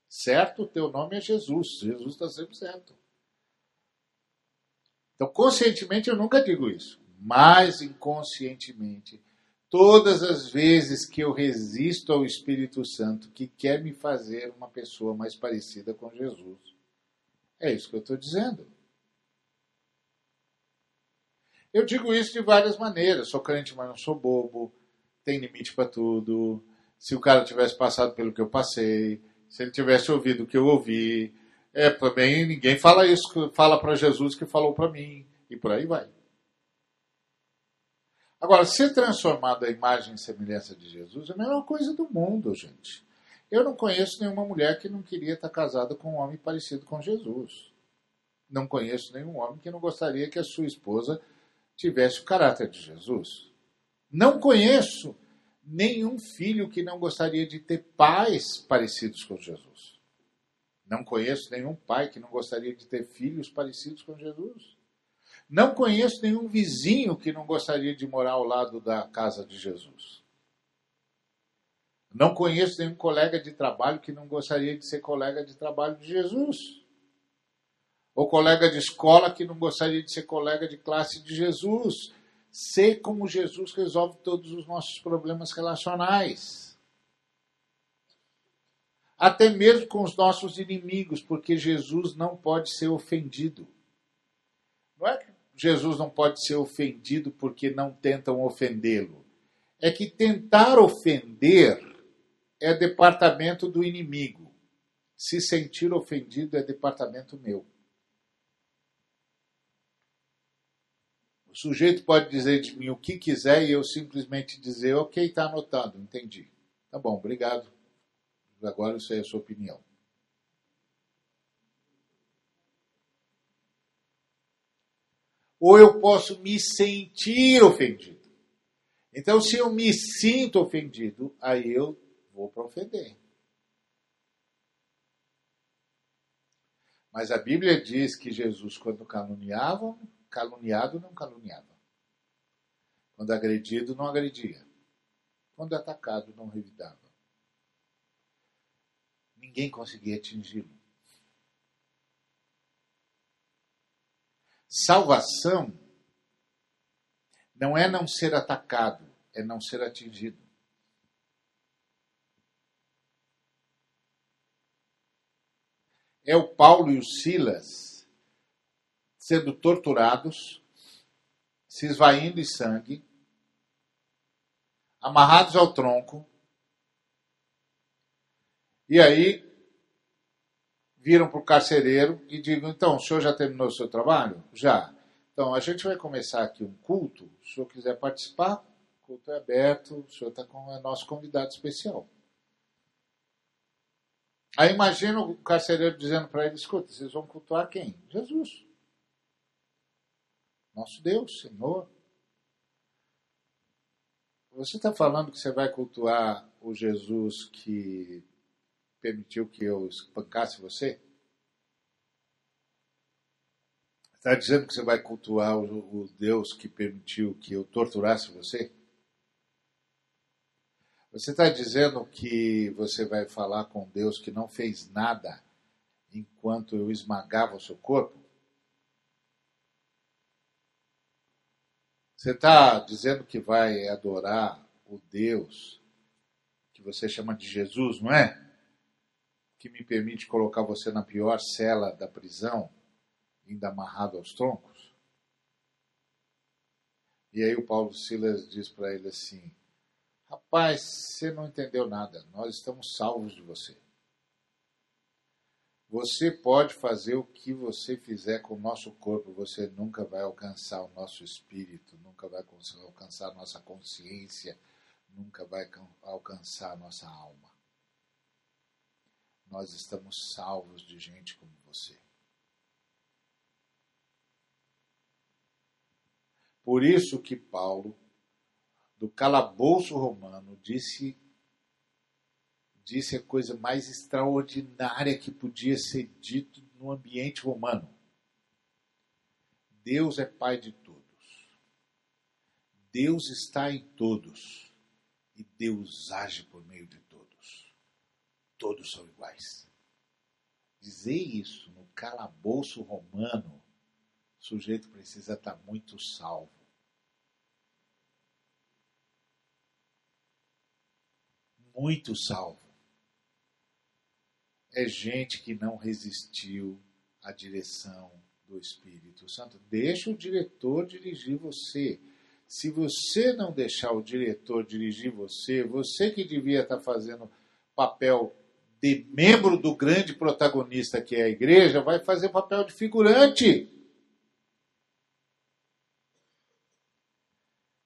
Certo, teu nome é Jesus. Jesus está sempre certo. Então, conscientemente eu nunca digo isso, mas inconscientemente, todas as vezes que eu resisto ao Espírito Santo que quer me fazer uma pessoa mais parecida com Jesus, é isso que eu estou dizendo. Eu digo isso de várias maneiras. Sou crente, mas não sou bobo. Tem limite para tudo. Se o cara tivesse passado pelo que eu passei, se ele tivesse ouvido o que eu ouvi, é, também ninguém fala isso, fala para Jesus que falou para mim, e por aí vai. Agora, ser transformado à imagem e semelhança de Jesus é a melhor coisa do mundo, gente. Eu não conheço nenhuma mulher que não queria estar casada com um homem parecido com Jesus. Não conheço nenhum homem que não gostaria que a sua esposa tivesse o caráter de Jesus. Não conheço nenhum filho que não gostaria de ter pais parecidos com Jesus. Não conheço nenhum pai que não gostaria de ter filhos parecidos com Jesus. Não conheço nenhum vizinho que não gostaria de morar ao lado da casa de Jesus. Não conheço nenhum colega de trabalho que não gostaria de ser colega de trabalho de Jesus. Ou colega de escola que não gostaria de ser colega de classe de Jesus. Ser como Jesus resolve todos os nossos problemas relacionais até mesmo com os nossos inimigos, porque Jesus não pode ser ofendido. Não é que Jesus não pode ser ofendido porque não tentam ofendê-lo. É que tentar ofender é departamento do inimigo. Se sentir ofendido é departamento meu. O sujeito pode dizer de mim o que quiser e eu simplesmente dizer, ok, está anotado, entendi. Tá bom, obrigado. Agora isso é a sua opinião. Ou eu posso me sentir ofendido. Então, se eu me sinto ofendido, aí eu vou para ofender. Mas a Bíblia diz que Jesus, quando caluniava, caluniado não caluniava. Quando agredido, não agredia. Quando atacado, não revidava ninguém conseguia atingi-lo. Salvação não é não ser atacado, é não ser atingido. É o Paulo e o Silas sendo torturados, se esvaindo em sangue, amarrados ao tronco, e aí viram para o carcereiro e digam: então, o senhor já terminou o seu trabalho? Já. Então, a gente vai começar aqui um culto. Se o senhor quiser participar, o culto é aberto, o senhor está com o nosso convidado especial. Aí imagina o carcereiro dizendo para ele: escuta, vocês vão cultuar quem? Jesus. Nosso Deus, Senhor. Você está falando que você vai cultuar o Jesus que permitiu que eu espancasse você? Está dizendo que você vai cultuar o, o Deus que permitiu que eu torturasse você? Você está dizendo que você vai falar com Deus que não fez nada enquanto eu esmagava o seu corpo? Você está dizendo que vai adorar o Deus que você chama de Jesus, não é? Que me permite colocar você na pior cela da prisão, ainda amarrado aos troncos? E aí o Paulo Silas diz para ele assim: Rapaz, você não entendeu nada. Nós estamos salvos de você. Você pode fazer o que você fizer com o nosso corpo, você nunca vai alcançar o nosso espírito, nunca vai alcançar a nossa consciência, nunca vai alcançar a nossa alma. Nós estamos salvos de gente como você. Por isso que Paulo, do calabouço romano, disse disse a coisa mais extraordinária que podia ser dito no ambiente romano. Deus é Pai de todos. Deus está em todos. E Deus age por meio de todos. Todos são iguais. Dizer isso no calabouço romano, o sujeito precisa estar muito salvo. Muito salvo é gente que não resistiu à direção do Espírito Santo. Deixa o diretor dirigir você. Se você não deixar o diretor dirigir você, você que devia estar fazendo papel de membro do grande protagonista que é a igreja, vai fazer papel de figurante.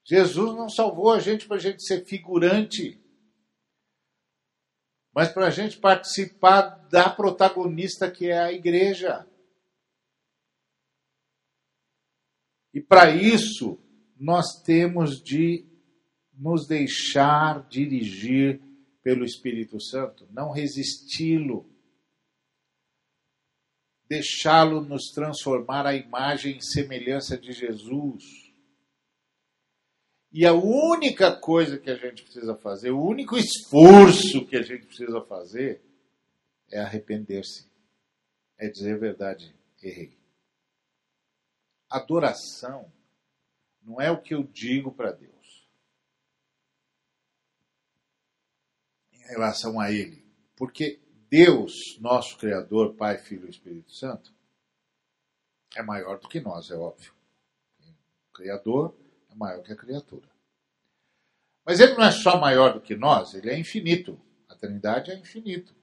Jesus não salvou a gente para a gente ser figurante mas para a gente participar da protagonista que é a igreja. E para isso, nós temos de nos deixar dirigir pelo Espírito Santo, não resisti-lo, deixá-lo nos transformar à imagem e semelhança de Jesus. E a única coisa que a gente precisa fazer, o único esforço que a gente precisa fazer é arrepender-se. É dizer a verdade, errei. Adoração não é o que eu digo para Deus em relação a Ele. Porque Deus, nosso Criador, Pai, Filho e Espírito Santo, é maior do que nós, é óbvio. O Criador maior que a criatura. Mas ele não é só maior do que nós, ele é infinito. A Trindade é infinito.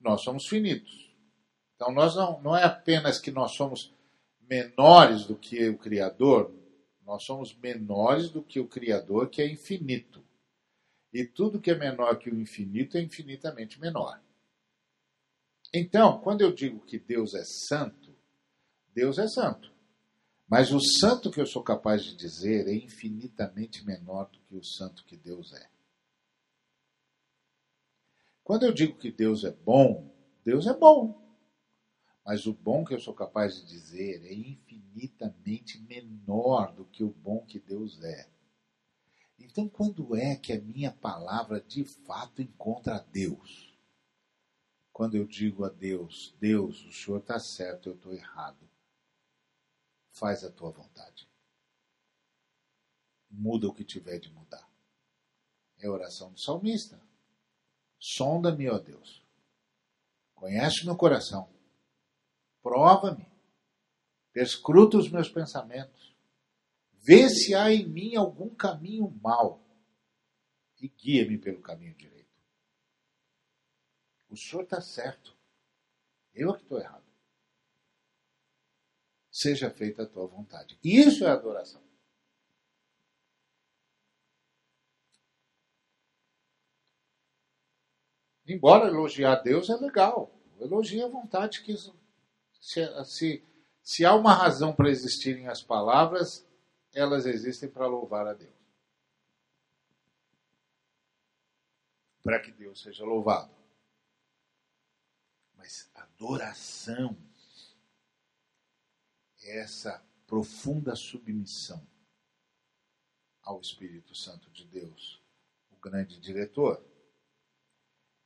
Nós somos finitos. Então nós não, não é apenas que nós somos menores do que o Criador, nós somos menores do que o Criador, que é infinito. E tudo que é menor que o infinito é infinitamente menor. Então, quando eu digo que Deus é santo, Deus é santo. Mas o santo que eu sou capaz de dizer é infinitamente menor do que o santo que Deus é. Quando eu digo que Deus é bom, Deus é bom. Mas o bom que eu sou capaz de dizer é infinitamente menor do que o bom que Deus é. Então, quando é que a minha palavra de fato encontra Deus? Quando eu digo a Deus, Deus, o Senhor está certo, eu estou errado faz a tua vontade. Muda o que tiver de mudar. É a oração do salmista. Sonda-me, ó Deus. Conhece meu coração. Prova-me. Perscruta os meus pensamentos. Vê se há em mim algum caminho mau e guia-me pelo caminho direito. O senhor está certo. Eu é que estou errado seja feita a tua vontade. Isso é adoração. Embora elogiar Deus é legal, elogia a vontade que se, se, se há uma razão para existirem as palavras, elas existem para louvar a Deus. Para que Deus seja louvado. Mas adoração essa profunda submissão ao Espírito Santo de Deus, o grande diretor.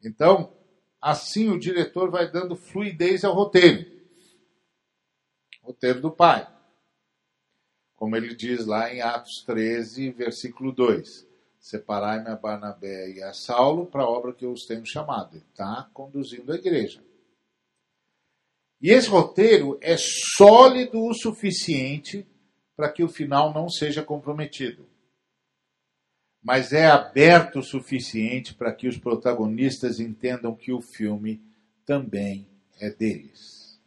Então, assim o diretor vai dando fluidez ao roteiro. Roteiro do Pai. Como ele diz lá em Atos 13, versículo 2. Separai-me a Barnabé e a Saulo para a obra que eu os tenho chamado. Ele está conduzindo a igreja. E esse roteiro é sólido o suficiente para que o final não seja comprometido. mas é aberto o suficiente para que os protagonistas entendam que o filme também é deles.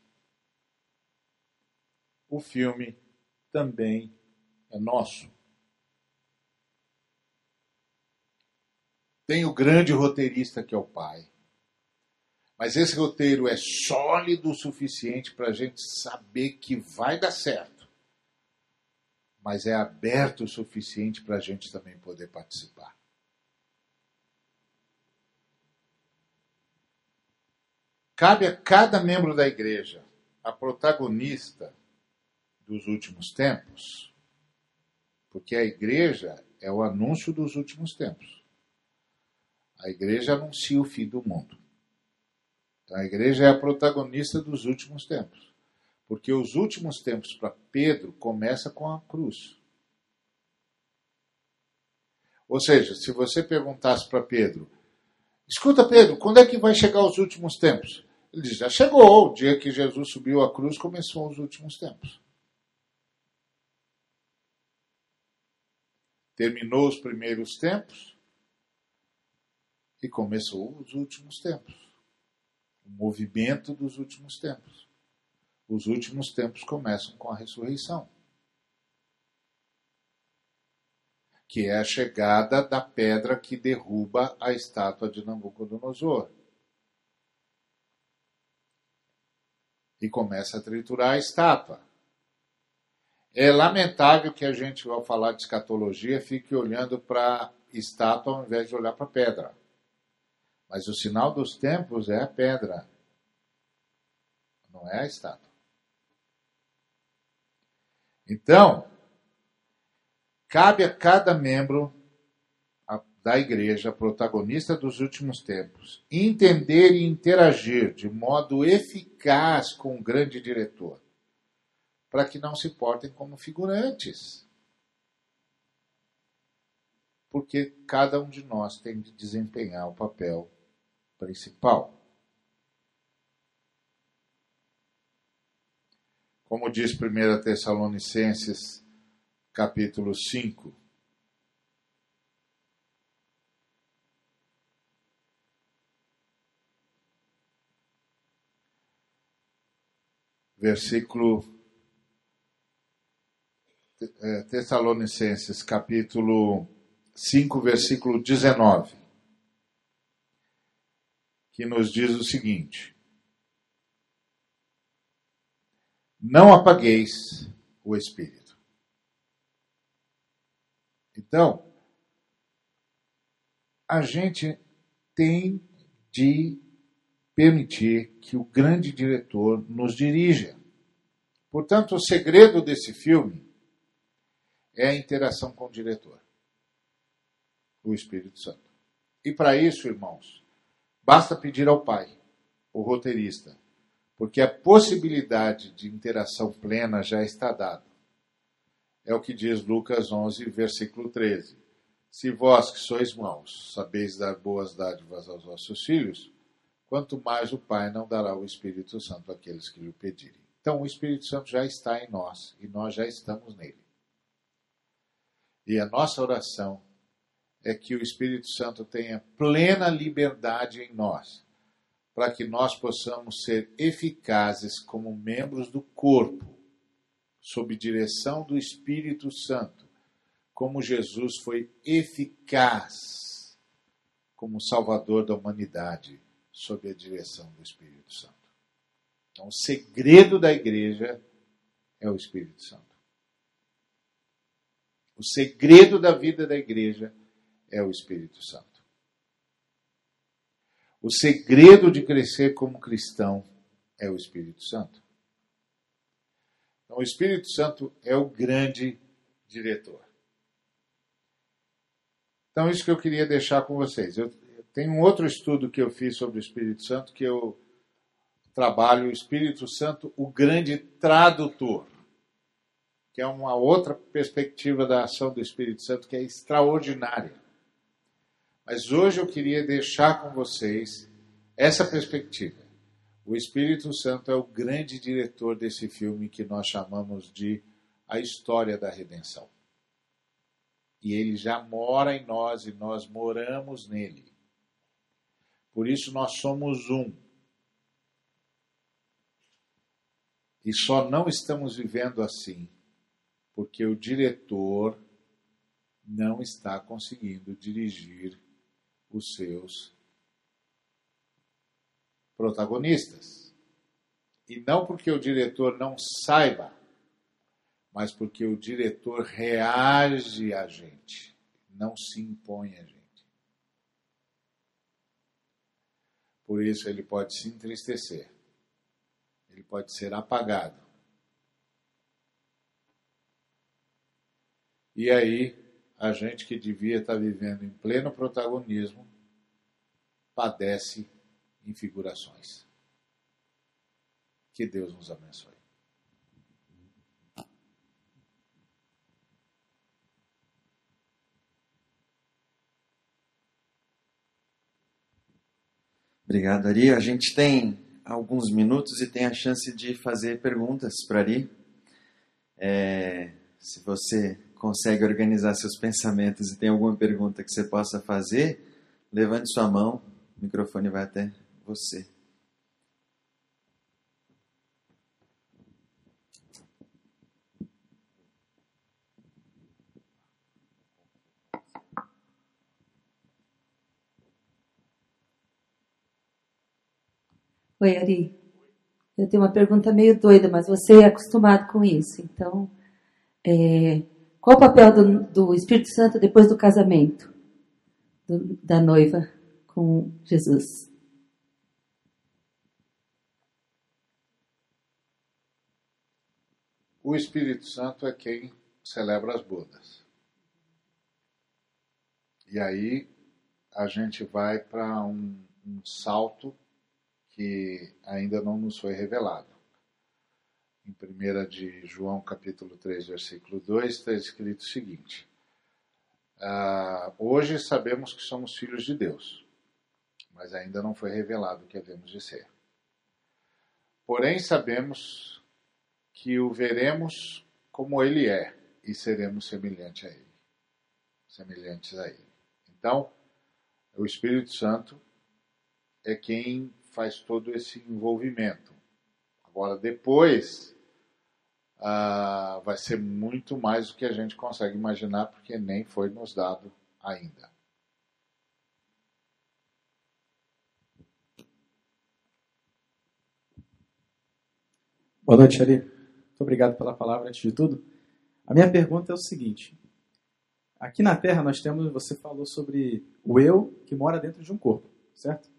O filme também é nosso. Tem o grande roteirista que é o pai. Mas esse roteiro é sólido o suficiente para a gente saber que vai dar certo. Mas é aberto o suficiente para a gente também poder participar. Cabe a cada membro da igreja, a protagonista dos últimos tempos, porque a igreja é o anúncio dos últimos tempos. A igreja anuncia o fim do mundo. Então, a igreja é a protagonista dos últimos tempos. Porque os últimos tempos para Pedro começa com a cruz. Ou seja, se você perguntasse para Pedro, escuta Pedro, quando é que vai chegar os últimos tempos? Ele diz, já chegou, o dia que Jesus subiu à cruz começou os últimos tempos. Terminou os primeiros tempos e começou os últimos tempos o movimento dos últimos tempos. Os últimos tempos começam com a ressurreição, que é a chegada da pedra que derruba a estátua de Nabucodonosor. E começa a triturar a estátua. É lamentável que a gente, ao falar de escatologia, fique olhando para estátua ao invés de olhar para pedra. Mas o sinal dos tempos é a pedra, não é a estátua. Então, cabe a cada membro da igreja, protagonista dos últimos tempos, entender e interagir de modo eficaz com o grande diretor, para que não se portem como figurantes. Porque cada um de nós tem de desempenhar o papel principal. Como diz 1 Tessalonicenses, capítulo 5, versículo Tessalonicenses, capítulo 5, versículo 19 que nos diz o seguinte: Não apagueis o espírito. Então, a gente tem de permitir que o grande diretor nos dirija. Portanto, o segredo desse filme é a interação com o diretor, o Espírito Santo. E para isso, irmãos, Basta pedir ao pai, o roteirista, porque a possibilidade de interação plena já está dada. É o que diz Lucas 11, versículo 13. Se vós que sois maus sabeis dar boas dádivas aos vossos filhos, quanto mais o Pai não dará o Espírito Santo àqueles que lhe pedirem. Então, o Espírito Santo já está em nós e nós já estamos nele. E a nossa oração é que o Espírito Santo tenha plena liberdade em nós, para que nós possamos ser eficazes como membros do corpo, sob direção do Espírito Santo, como Jesus foi eficaz como Salvador da humanidade, sob a direção do Espírito Santo. Então, o segredo da igreja é o Espírito Santo. O segredo da vida da igreja é o Espírito Santo. O segredo de crescer como cristão é o Espírito Santo. Então, o Espírito Santo é o grande diretor. Então, isso que eu queria deixar com vocês. Eu, tenho um outro estudo que eu fiz sobre o Espírito Santo, que eu trabalho o Espírito Santo, o grande tradutor, que é uma outra perspectiva da ação do Espírito Santo que é extraordinária. Mas hoje eu queria deixar com vocês essa perspectiva. O Espírito Santo é o grande diretor desse filme que nós chamamos de A História da Redenção. E ele já mora em nós e nós moramos nele. Por isso nós somos um. E só não estamos vivendo assim porque o diretor não está conseguindo dirigir os seus protagonistas. E não porque o diretor não saiba, mas porque o diretor reage a gente, não se impõe a gente. Por isso ele pode se entristecer, ele pode ser apagado. E aí, a gente que devia estar vivendo em pleno protagonismo padece infigurações. Que Deus nos abençoe. Obrigado, Ari. A gente tem alguns minutos e tem a chance de fazer perguntas para Ari. É, se você consegue organizar seus pensamentos e tem alguma pergunta que você possa fazer, levante sua mão, o microfone vai até você. Oi, Ari. Eu tenho uma pergunta meio doida, mas você é acostumado com isso. Então, é, qual o papel do, do Espírito Santo depois do casamento do, da noiva com Jesus? O Espírito Santo é quem celebra as bodas. E aí a gente vai para um, um salto que ainda não nos foi revelado em 1 de João capítulo 3, versículo 2, está escrito o seguinte: ah, Hoje sabemos que somos filhos de Deus, mas ainda não foi revelado o que havemos de ser. Porém, sabemos que o veremos como ele é e seremos semelhante a ele, semelhantes a ele. Então, o Espírito Santo é quem faz todo esse envolvimento. Agora, depois, ah, vai ser muito mais do que a gente consegue imaginar, porque nem foi nos dado ainda. Boa noite, Ari. Muito obrigado pela palavra, antes de tudo. A minha pergunta é o seguinte: aqui na Terra nós temos, você falou sobre o eu que mora dentro de um corpo, certo?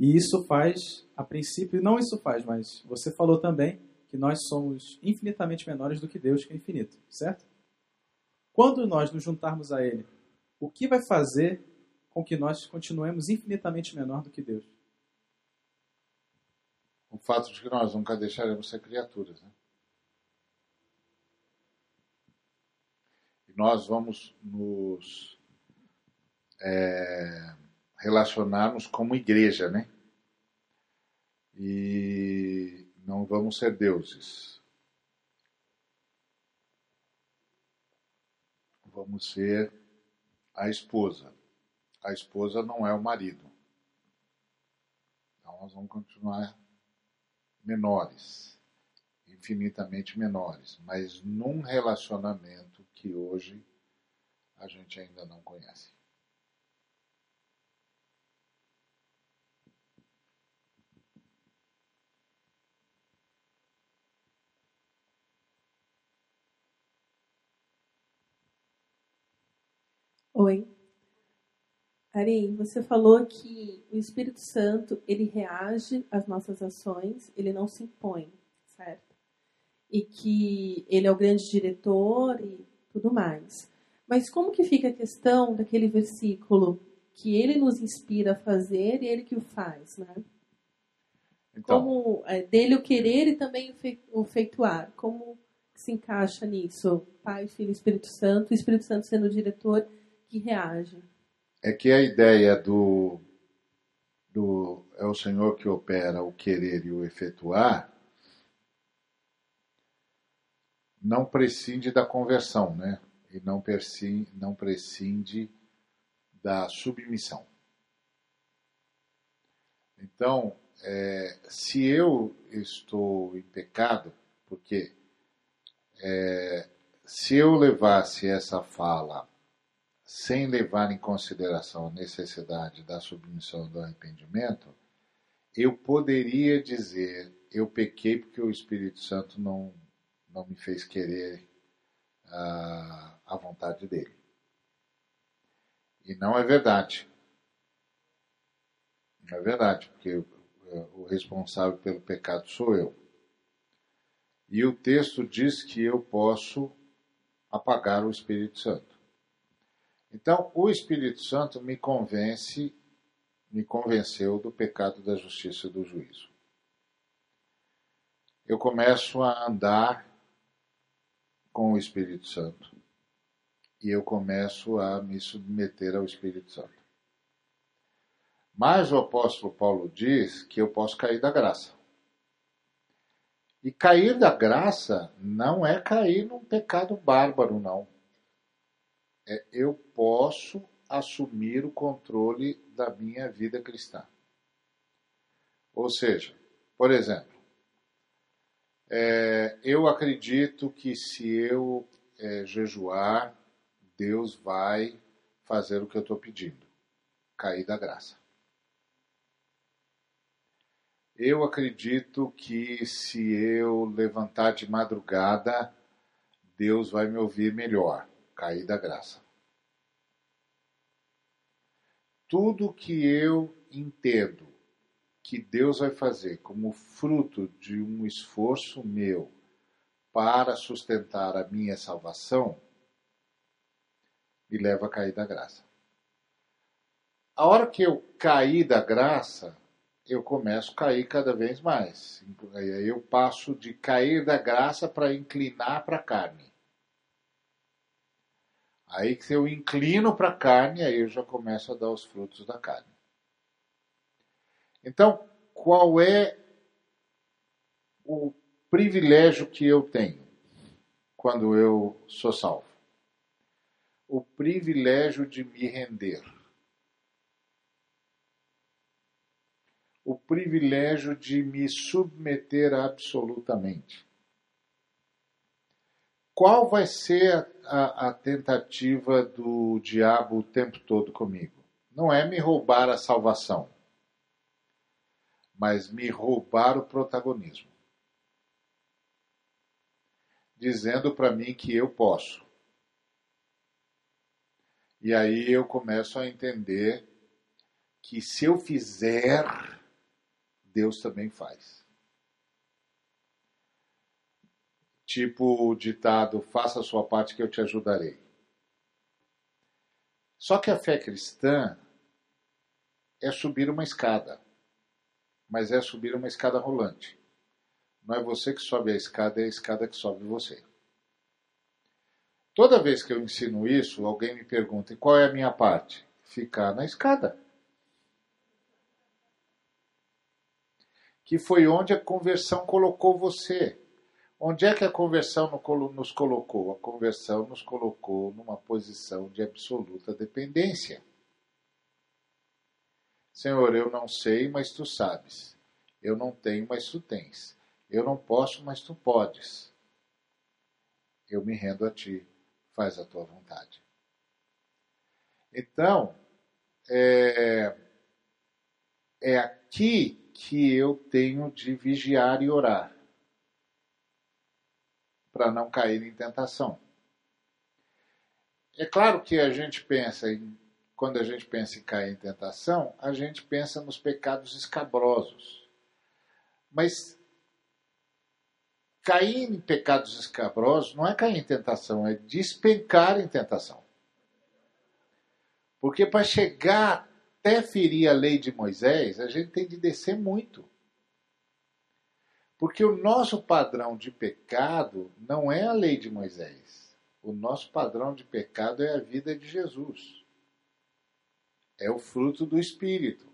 E isso faz, a princípio, não isso faz, mas você falou também que nós somos infinitamente menores do que Deus, que é infinito, certo? Quando nós nos juntarmos a Ele, o que vai fazer com que nós continuemos infinitamente menor do que Deus? O fato de que nós nunca deixaremos ser criaturas, né? E nós vamos nos é, relacionarmos como igreja, né? E não vamos ser deuses. Vamos ser a esposa. A esposa não é o marido. Então nós vamos continuar menores, infinitamente menores, mas num relacionamento que hoje a gente ainda não conhece. Oi. Ari, você falou que o Espírito Santo, ele reage às nossas ações, ele não se impõe, certo? E que ele é o grande diretor e tudo mais. Mas como que fica a questão daquele versículo que ele nos inspira a fazer e ele que o faz, né? Então, como é, dele o querer e também o feituar, como se encaixa nisso? Pai, Filho e Espírito Santo, o Espírito Santo sendo o diretor que reage. É que a ideia do, do é o Senhor que opera o querer e o efetuar não prescinde da conversão, né? e não, prescinde, não prescinde da submissão. Então, é, se eu estou em pecado, porque é, se eu levasse essa fala sem levar em consideração a necessidade da submissão do arrependimento, eu poderia dizer: eu pequei porque o Espírito Santo não, não me fez querer a, a vontade dele. E não é verdade. Não é verdade, porque o responsável pelo pecado sou eu. E o texto diz que eu posso apagar o Espírito Santo. Então, o Espírito Santo me convence, me convenceu do pecado, da justiça e do juízo. Eu começo a andar com o Espírito Santo e eu começo a me submeter ao Espírito Santo. Mas o apóstolo Paulo diz que eu posso cair da graça. E cair da graça não é cair num pecado bárbaro, não. É, eu posso assumir o controle da minha vida cristã. Ou seja, por exemplo, é, eu acredito que se eu é, jejuar, Deus vai fazer o que eu estou pedindo cair da graça. Eu acredito que se eu levantar de madrugada, Deus vai me ouvir melhor, cair da graça. Tudo que eu entendo que Deus vai fazer como fruto de um esforço meu para sustentar a minha salvação, me leva a cair da graça. A hora que eu caí da graça, eu começo a cair cada vez mais. Eu passo de cair da graça para inclinar para a carne. Aí que eu inclino para a carne, aí eu já começo a dar os frutos da carne. Então, qual é o privilégio que eu tenho quando eu sou salvo? O privilégio de me render o privilégio de me submeter absolutamente. Qual vai ser a, a, tentativa do diabo o tempo todo comigo? Não é me roubar a salvação, mas me roubar o protagonismo. Dizendo para mim que eu posso. E aí eu começo a entender que se eu fizer Deus também faz. Tipo o ditado: faça a sua parte que eu te ajudarei. Só que a fé cristã é subir uma escada, mas é subir uma escada rolante. Não é você que sobe a escada, é a escada que sobe você. Toda vez que eu ensino isso, alguém me pergunta: qual é a minha parte? Ficar na escada. que foi onde a conversão colocou você. Onde é que a conversão nos colocou? A conversão nos colocou numa posição de absoluta dependência. Senhor, eu não sei, mas tu sabes. Eu não tenho, mas tu tens. Eu não posso, mas tu podes. Eu me rendo a ti. Faz a tua vontade. Então, é, é aqui que eu tenho de vigiar e orar para não cair em tentação. É claro que a gente pensa em quando a gente pensa em cair em tentação, a gente pensa nos pecados escabrosos. Mas cair em pecados escabrosos não é cair em tentação, é despencar em tentação. Porque para chegar até ferir a lei de Moisés, a gente tem de descer muito. Porque o nosso padrão de pecado não é a lei de Moisés. O nosso padrão de pecado é a vida de Jesus. É o fruto do Espírito.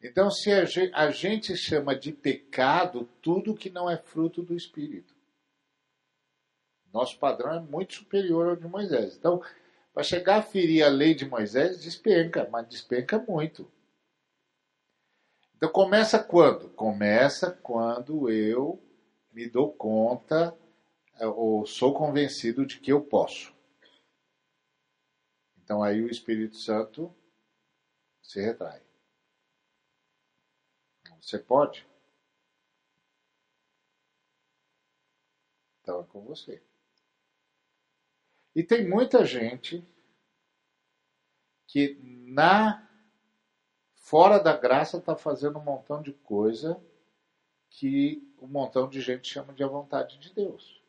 Então, se a gente chama de pecado tudo que não é fruto do Espírito, Nosso padrão é muito superior ao de Moisés. Então, para chegar a ferir a lei de Moisés, despenca, mas despenca muito. Então começa quando? Começa quando eu me dou conta é, ou sou convencido de que eu posso. Então aí o Espírito Santo se retrai. Você pode? Então é com você. E tem muita gente que na fora da graça está fazendo um montão de coisa que um montão de gente chama de a vontade de Deus.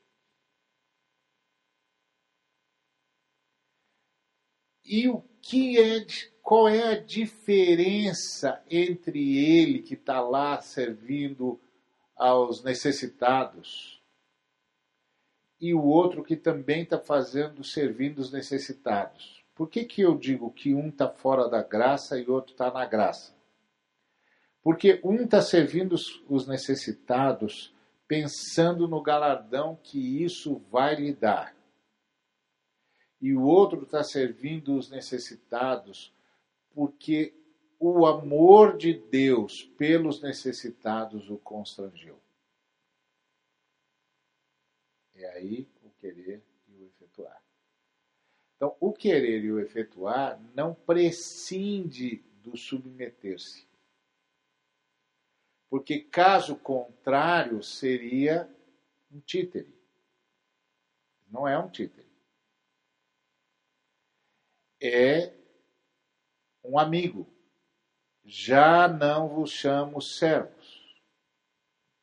E o que é, qual é a diferença entre ele que está lá servindo aos necessitados e o outro que também está fazendo servindo os necessitados? Por que, que eu digo que um está fora da graça e outro está na graça? Porque um está servindo os necessitados pensando no galardão que isso vai lhe dar. E o outro está servindo os necessitados porque o amor de Deus pelos necessitados o constrangeu. É aí o querer então, o querer e o efetuar não prescinde do submeter-se. Porque, caso contrário, seria um títere. Não é um títere. É um amigo. Já não vos chamo servos,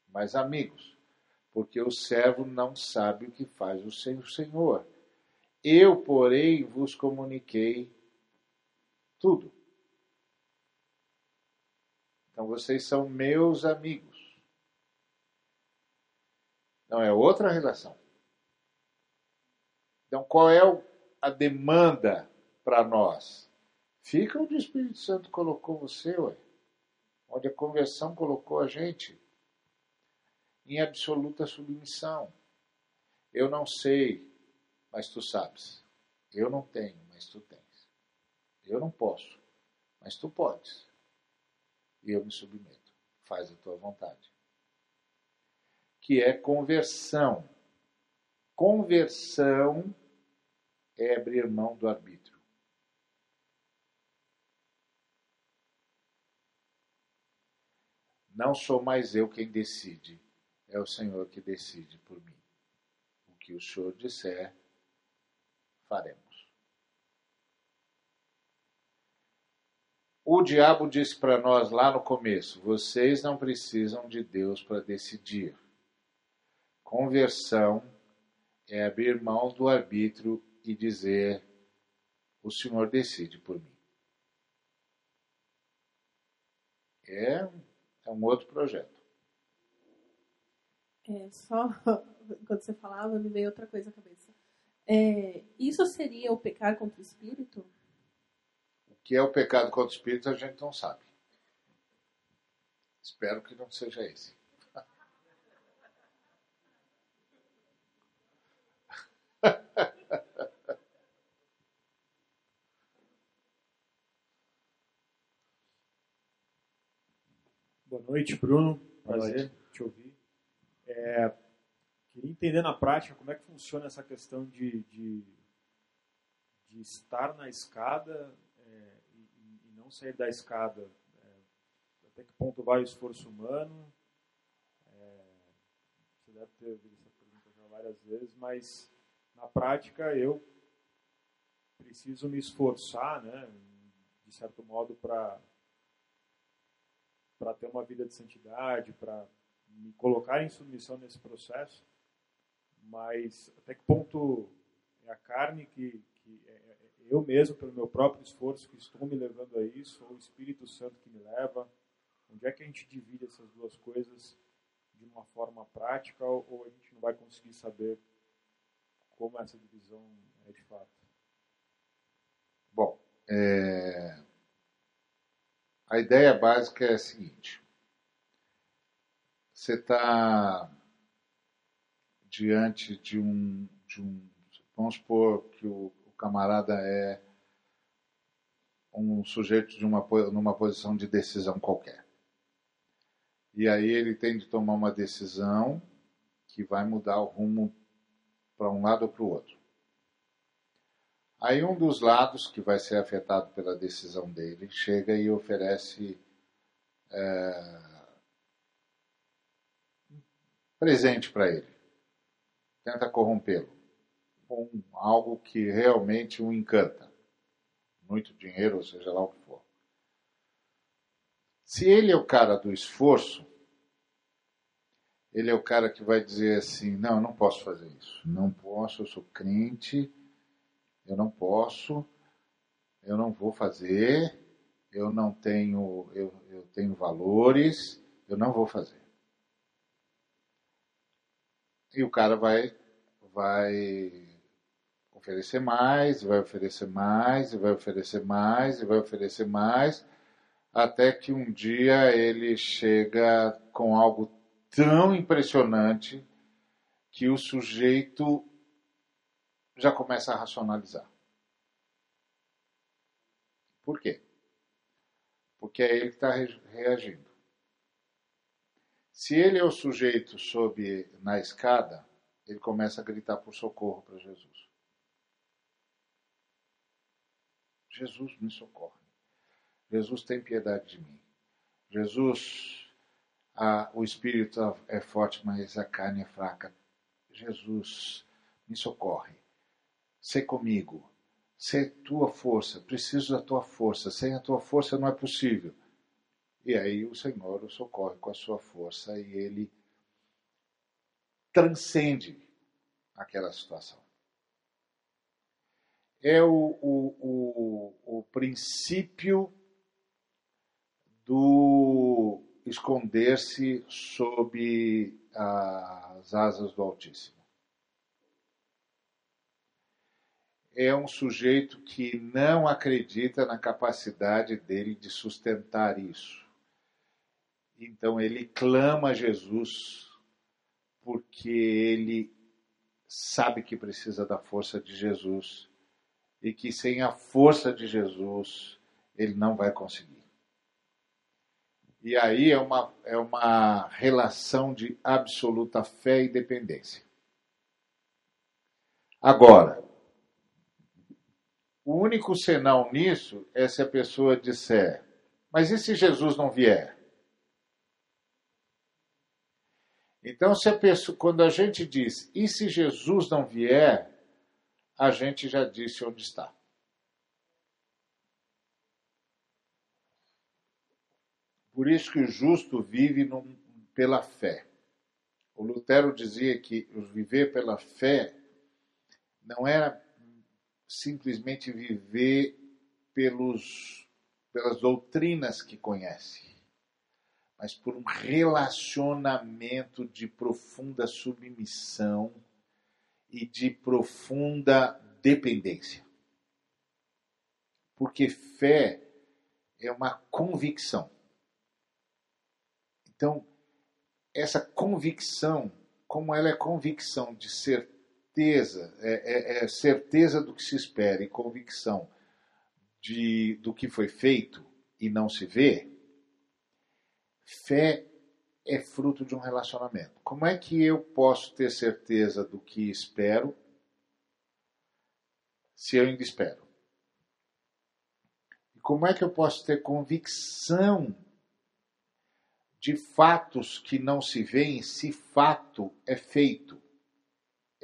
mas amigos, porque o servo não sabe o que faz o seu senhor eu, porém, vos comuniquei tudo. Então vocês são meus amigos. Não é outra relação. Então qual é a demanda para nós? Fica onde o Espírito Santo colocou você, ué. onde a conversão colocou a gente, em absoluta submissão. Eu não sei mas tu sabes. Eu não tenho, mas tu tens. Eu não posso, mas tu podes. E eu me submeto. Faz a tua vontade. Que é conversão. Conversão é abrir mão do arbítrio. Não sou mais eu quem decide, é o Senhor que decide por mim. O que o Senhor disser, faremos. O diabo disse para nós lá no começo: vocês não precisam de Deus para decidir. Conversão é abrir mão do arbítrio e dizer: o Senhor decide por mim. É, é um outro projeto. É, só quando você falava, me veio outra coisa à cabeça. É, isso seria o pecar contra o espírito? O que é o pecado contra o espírito a gente não sabe. Espero que não seja esse. Boa noite, Bruno. Prazer te ouvir. É, Queria entender na prática como é que funciona essa questão de, de, de estar na escada é, e, e, não sair da escada. É, até que ponto vai o esforço humano? É, você deve ter ouvido essa pergunta já várias vezes, mas na prática eu preciso me esforçar, né, de certo modo, para para ter uma vida de santidade, para me colocar em submissão nesse processo mas até que ponto é a carne que, que é, é, eu mesmo, pelo meu próprio esforço, que estou me levando a isso, ou o Espírito Santo que me leva? Onde é que a gente divide essas duas coisas de uma forma prática ou a gente não vai conseguir saber como essa divisão é de fato? Bom, é... a ideia básica é a seguinte: você está diante de um de um. Vamos supor que o, o camarada é um sujeito de uma, numa posição de decisão qualquer. E aí ele tem de tomar uma decisão que vai mudar o rumo para um lado ou para o outro. Aí um dos lados que vai ser afetado pela decisão dele chega e oferece é, presente para ele. Tenta corrompê-lo com algo que realmente o encanta. Muito dinheiro, ou seja lá o que for. Se ele é o cara do esforço, ele é o cara que vai dizer assim: não, eu não posso fazer isso. Não posso, eu sou crente eu não posso, eu não vou fazer, eu não tenho, eu, eu tenho valores, eu não vou fazer. E o cara vai, vai oferecer mais, vai oferecer mais, vai oferecer mais, vai oferecer mais, até que um dia ele chega com algo tão impressionante que o sujeito já começa a racionalizar. Por quê? Porque é ele que está reagindo. Se ele é o sujeito sob na escada, ele começa a gritar por socorro para Jesus. Jesus me socorre. Jesus tem piedade de mim. Jesus, o espírito é forte, mas a carne é fraca. Jesus, me socorre. Sê comigo. Sê tua força. Preciso da tua força. Sem a tua força não é possível. E aí o Senhor o socorre com a sua força e ele transcende aquela situação. É o, o, o, o princípio do esconder-se sob as asas do Altíssimo. é um sujeito que não acredita na capacidade dele de sustentar isso. Então ele clama a Jesus porque ele sabe que precisa da força de Jesus e que sem a força de Jesus ele não vai conseguir. E aí é uma, é uma relação de absoluta fé e dependência. Agora, o único senão nisso é se a pessoa disser: Mas e se Jesus não vier? Então, se a pessoa, quando a gente diz: E se Jesus não vier? A gente já disse onde está. Por isso que o justo vive num, pela fé. O Lutero dizia que viver pela fé não era simplesmente viver pelos, pelas doutrinas que conhece, mas por um relacionamento de profunda submissão e de profunda dependência. Porque fé é uma convicção. Então, essa convicção, como ela é convicção de certeza, é, é, é certeza do que se espera e convicção de, do que foi feito e não se vê, fé é fruto de um relacionamento. Como é que eu posso ter certeza do que espero se eu ainda espero? Como é que eu posso ter convicção de fatos que não se veem se fato é feito?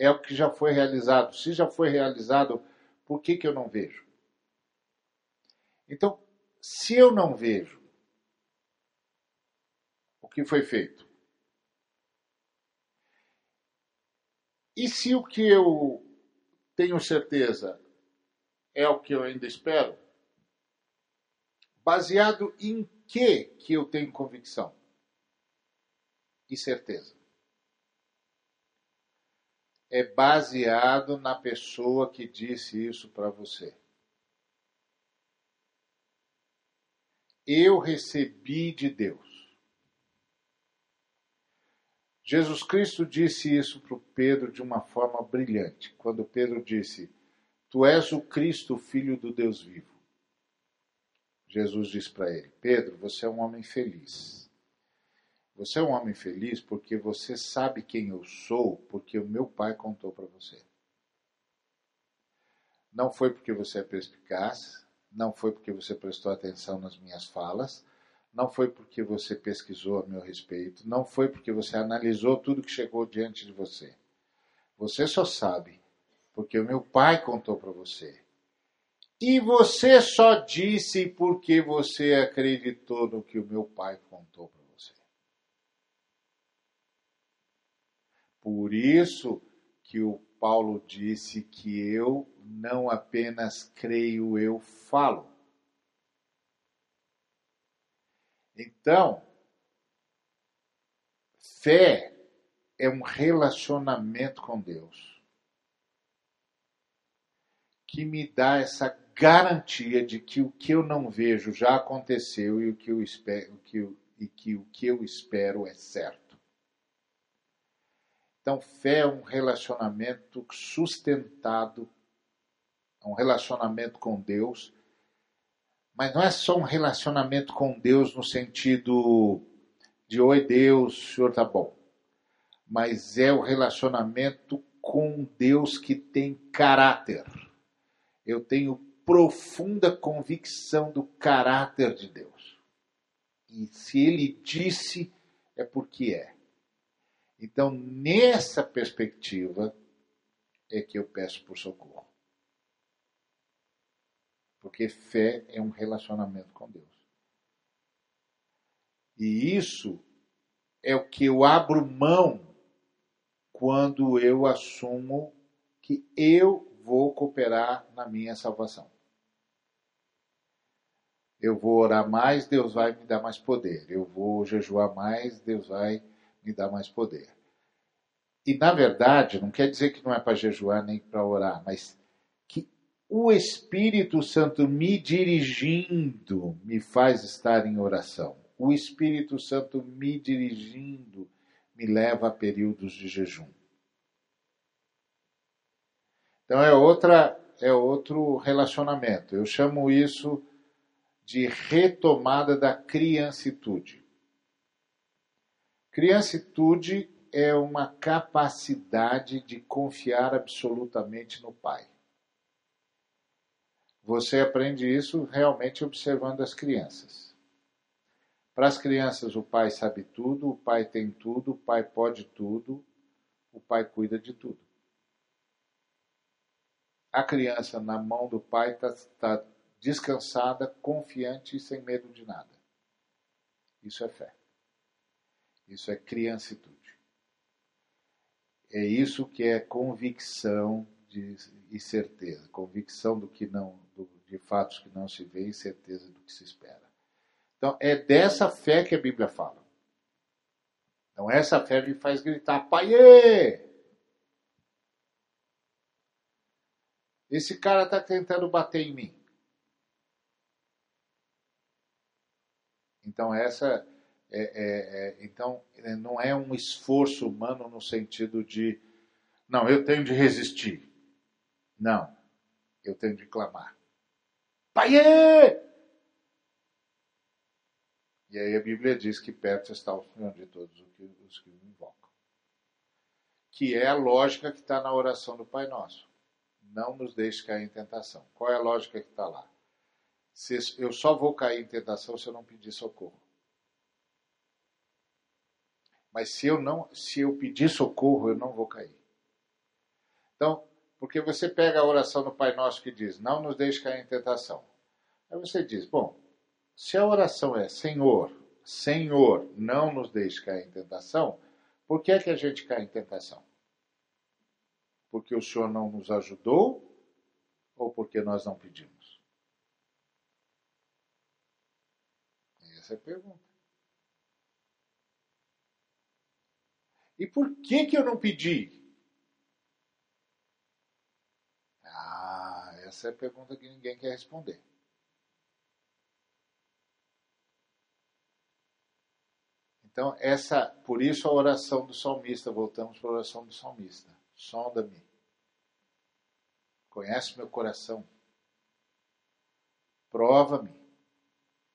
é o que já foi realizado. Se já foi realizado, por que, que eu não vejo? Então, se eu não vejo que foi feito, e se o que eu tenho certeza é o que eu ainda espero, baseado em que que eu tenho convicção e certeza? é baseado na pessoa que disse isso para você. Eu recebi de Deus. Jesus Cristo disse isso para Pedro de uma forma brilhante, quando Pedro disse: Tu és o Cristo, filho do Deus vivo. Jesus disse para ele: Pedro, você é um homem feliz. Você é um homem feliz porque você sabe quem eu sou, porque o meu pai contou para você. Não foi porque você é perspicaz, não foi porque você prestou atenção nas minhas falas, não foi porque você pesquisou a meu respeito, não foi porque você analisou tudo que chegou diante de você. Você só sabe porque o meu pai contou para você. E você só disse porque você acreditou no que o meu pai contou para você. Por isso que o Paulo disse que eu não apenas creio, eu falo. Então, fé é um relacionamento com Deus que me dá essa garantia de que o que eu não vejo já aconteceu e o que eu espero, que e que o que eu espero é certo. Então, fé é um relacionamento sustentado, é um relacionamento com Deus, mas não é só um relacionamento com Deus no sentido de oi Deus, o senhor tá bom. Mas é o relacionamento com Deus que tem caráter. Eu tenho profunda convicção do caráter de Deus. E se ele disse, é porque é. Então, nessa perspectiva, é que eu peço por socorro. Porque fé é um relacionamento com Deus. E isso é o que eu abro mão quando eu assumo que eu vou cooperar na minha salvação eu vou orar mais, Deus vai me dar mais poder. Eu vou jejuar mais, Deus vai me dar mais poder. E na verdade, não quer dizer que não é para jejuar nem para orar, mas o Espírito Santo me dirigindo me faz estar em oração. O Espírito Santo me dirigindo me leva a períodos de jejum. Então é outra é outro relacionamento. Eu chamo isso de retomada da criancitude. Criancitude é uma capacidade de confiar absolutamente no Pai. Você aprende isso realmente observando as crianças. Para as crianças, o pai sabe tudo, o pai tem tudo, o pai pode tudo, o pai cuida de tudo. A criança na mão do pai está tá descansada, confiante e sem medo de nada. Isso é fé. Isso é criancitude. É isso que é convicção de, e certeza. Convicção do que não, de fatos que não se vê e certeza do que se espera. Então, é dessa fé que a Bíblia fala. Então, essa fé me faz gritar: Paiê! Esse cara está tentando bater em mim. Então essa é, é, é, então é, não é um esforço humano no sentido de não, eu tenho de resistir. Não, eu tenho de clamar. Paiê! E aí a Bíblia diz que perto está o Senhor de todos os que o invocam. Que é a lógica que está na oração do Pai Nosso. Não nos deixe cair em tentação. Qual é a lógica que está lá? Se eu só vou cair em tentação se eu não pedir socorro. Mas se eu não, se eu pedir socorro, eu não vou cair. Então, porque você pega a oração do Pai Nosso que diz: "Não nos deixe cair em tentação". Aí você diz: "Bom, se a oração é Senhor, Senhor, não nos deixe cair em tentação, por que é que a gente cai em tentação? Porque o Senhor não nos ajudou ou porque nós não pedimos? Essa é a pergunta. E por que, que eu não pedi? Ah, essa é a pergunta que ninguém quer responder. Então, essa, por isso a oração do salmista, voltamos para a oração do salmista. Sonda-me. Conhece meu coração. Prova-me.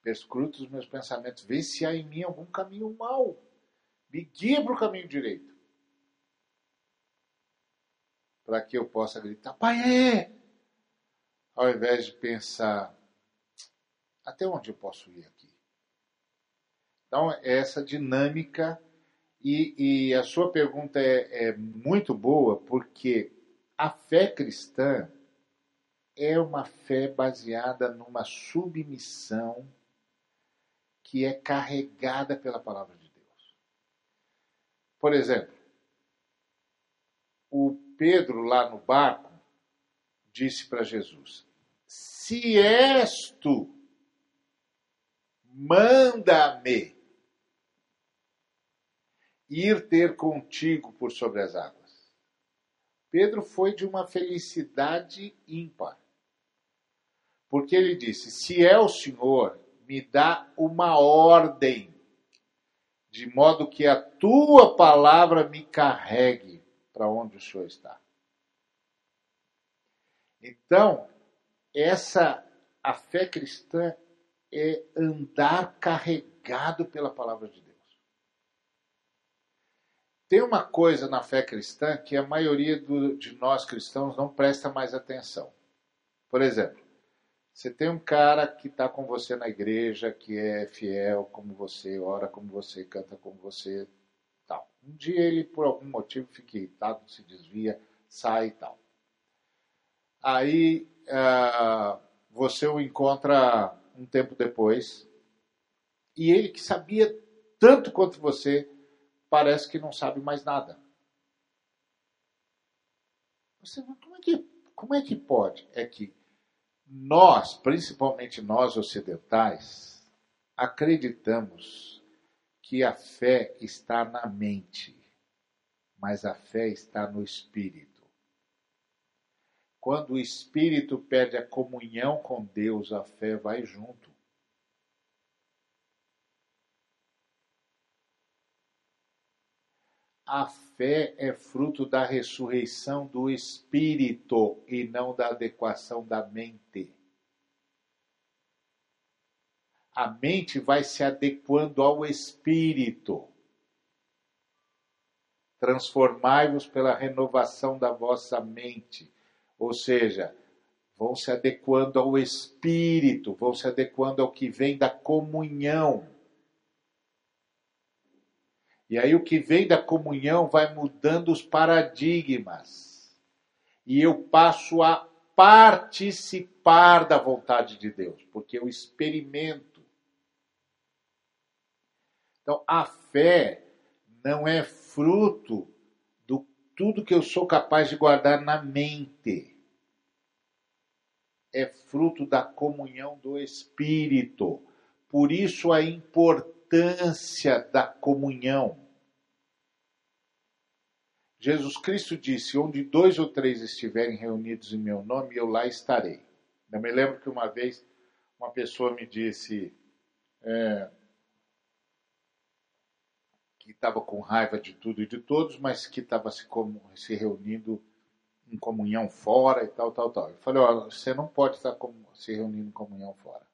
Perscruta os meus pensamentos. Vê se há em mim algum caminho mau. Me guia para o caminho direito. Para que eu possa gritar, Pai, é! Ao invés de pensar, até onde eu posso ir aqui? Então, essa dinâmica, e, e a sua pergunta é, é muito boa, porque a fé cristã é uma fé baseada numa submissão que é carregada pela palavra de Deus. Por exemplo, o Pedro lá no barco disse para Jesus: Se és tu, manda-me ir ter contigo por sobre as águas. Pedro foi de uma felicidade ímpar. Porque ele disse: Se é o Senhor, me dá uma ordem, de modo que a tua palavra me carregue para onde o Senhor está. Então, essa a fé cristã é andar carregado pela palavra de Deus. Tem uma coisa na fé cristã que a maioria do, de nós cristãos não presta mais atenção. Por exemplo, você tem um cara que está com você na igreja, que é fiel como você, ora como você, canta como você, tal. Um dia ele, por algum motivo, fica irritado, se desvia, sai e tal. Aí uh, você o encontra um tempo depois e ele que sabia tanto quanto você parece que não sabe mais nada. Você, como, é que, como é que pode? É que nós, principalmente nós ocidentais, acreditamos que a fé está na mente, mas a fé está no espírito. Quando o espírito perde a comunhão com Deus, a fé vai junto. A fé é fruto da ressurreição do espírito e não da adequação da mente. A mente vai se adequando ao espírito. Transformai-vos pela renovação da vossa mente. Ou seja, vão se adequando ao espírito, vão se adequando ao que vem da comunhão. E aí o que vem da comunhão vai mudando os paradigmas. E eu passo a participar da vontade de Deus, porque eu experimento. Então, a fé não é fruto tudo que eu sou capaz de guardar na mente. É fruto da comunhão do Espírito. Por isso a importância da comunhão. Jesus Cristo disse: Onde dois ou três estiverem reunidos em meu nome, eu lá estarei. Eu me lembro que uma vez uma pessoa me disse é, que estava com raiva de tudo e de todos, mas que estava se, se, reunindo em comunhão fora e tal, tal, tal. Eu falei: Olha, você não pode estar se reunindo em comunhão fora.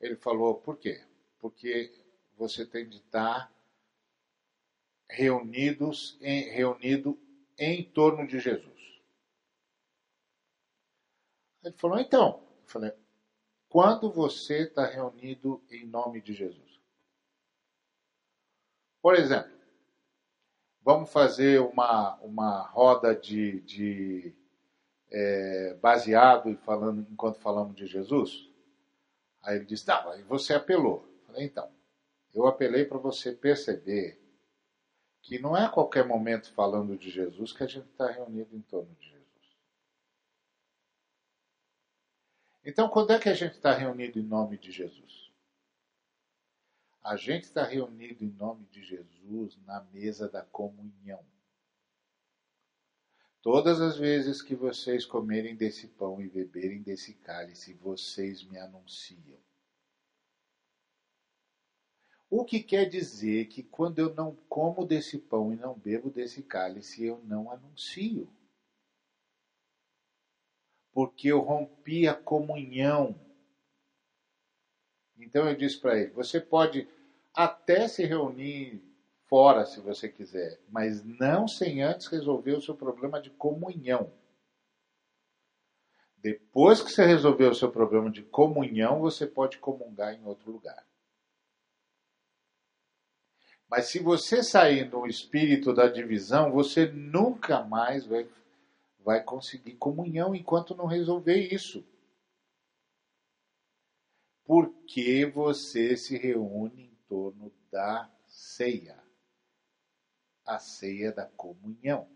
Ele falou, por quê? Porque você tem de estar reunidos em, reunido em torno de Jesus. Ele falou, então, eu falei, quando você está reunido em nome de Jesus? Por exemplo, vamos fazer uma, uma roda de, de é, baseado falando enquanto falamos de Jesus? Aí ele disse: Não, aí você apelou. Eu falei: Então, eu apelei para você perceber que não é a qualquer momento falando de Jesus que a gente está reunido em torno de Jesus. Então, quando é que a gente está reunido em nome de Jesus? A gente está reunido em nome de Jesus na mesa da comunhão. Todas as vezes que vocês comerem desse pão e beberem desse cálice, vocês me anunciam. O que quer dizer que quando eu não como desse pão e não bebo desse cálice, eu não anuncio. Porque eu rompi a comunhão. Então eu disse para ele: você pode até se reunir fora se você quiser, mas não sem antes resolver o seu problema de comunhão. Depois que você resolver o seu problema de comunhão, você pode comungar em outro lugar. Mas se você sair no espírito da divisão, você nunca mais vai, vai conseguir comunhão enquanto não resolver isso. Porque você se reúne em torno da ceia a ceia da comunhão.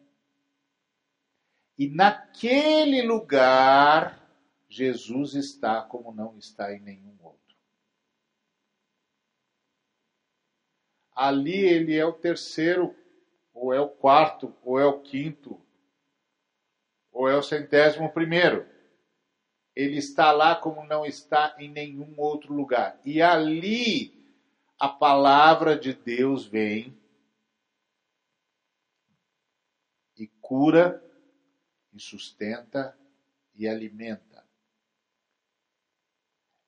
E naquele lugar, Jesus está como não está em nenhum outro. ali ele é o terceiro, ou é o quarto, ou é o quinto, ou é o centésimo primeiro. Ele está lá como não está em nenhum outro lugar. E ali a palavra de Deus vem e cura, e sustenta e alimenta.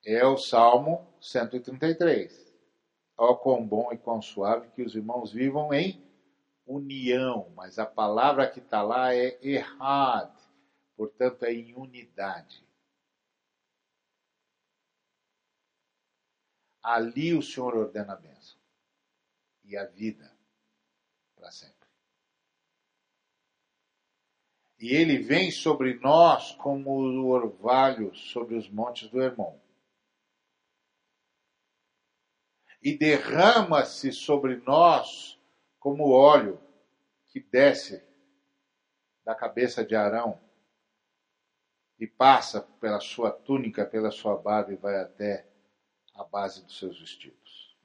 É o Salmo 133. Ó quão bom e quão suave que os irmãos vivam em união, mas a palavra que está lá é errad, portanto é em unidade. Ali o Senhor ordena a bênção e a vida para sempre. E ele vem sobre nós como o orvalho sobre os montes do Hermon. e derrama-se sobre nós como óleo que desce da cabeça de Arão e passa pela sua túnica, pela sua barba e vai até a base dos seus vestidos.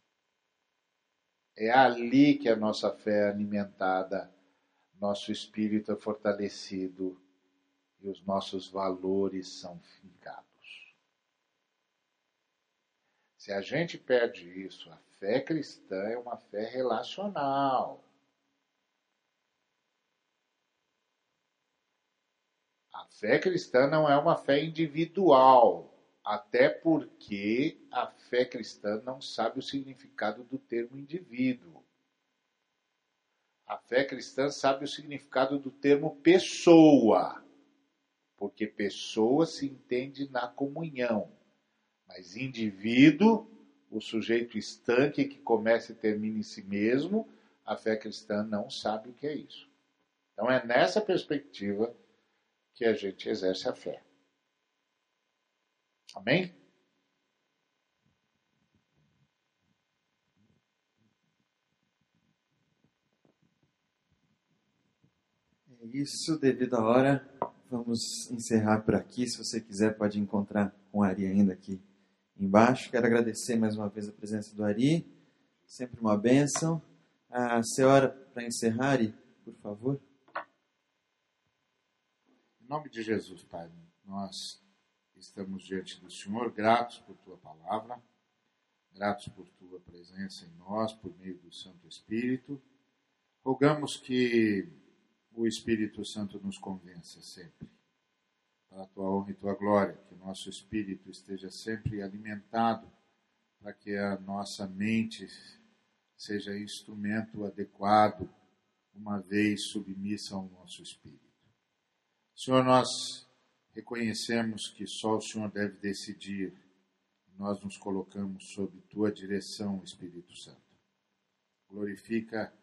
É ali que a nossa fé é alimentada, nosso espírito é fortalecido e os nossos valores são fincados. Se a gente perde isso, a fé cristã é uma fé relacional. A fé cristã não é uma fé individual, até porque a fé cristã não sabe o significado do termo indivíduo. A fé cristã sabe o significado do termo pessoa, porque pessoa se entende na comunhão. Mas indivíduo, o sujeito estanque que começa e termina em si mesmo, a fé cristã não sabe o que é isso. Então é nessa perspectiva que a gente exerce a fé. Amém? É isso, devido à hora, vamos encerrar por aqui. Se você quiser, pode encontrar com a Ari ainda aqui embaixo. Quero agradecer mais uma vez a presença do Ari, sempre uma bênção. A senhora, para encerrar, Ari, por favor. Em nome de Jesus, Pai, nós estamos diante do Senhor, gratos por Tua palavra, gratos por Tua presença em nós, por meio do Santo Espírito. Rogamos que o Espírito Santo nos convença sempre para a tua honra e tua glória, que o nosso espírito esteja sempre alimentado para que a nossa mente seja instrumento adequado, uma vez submissa ao nosso espírito. Senhor, nós reconhecemos que só o Senhor deve decidir. Nós nos colocamos sob tua direção, Espírito Santo. Glorifica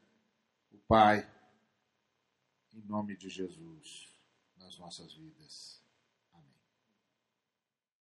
o Pai, em nome de Jesus, nas nossas vidas.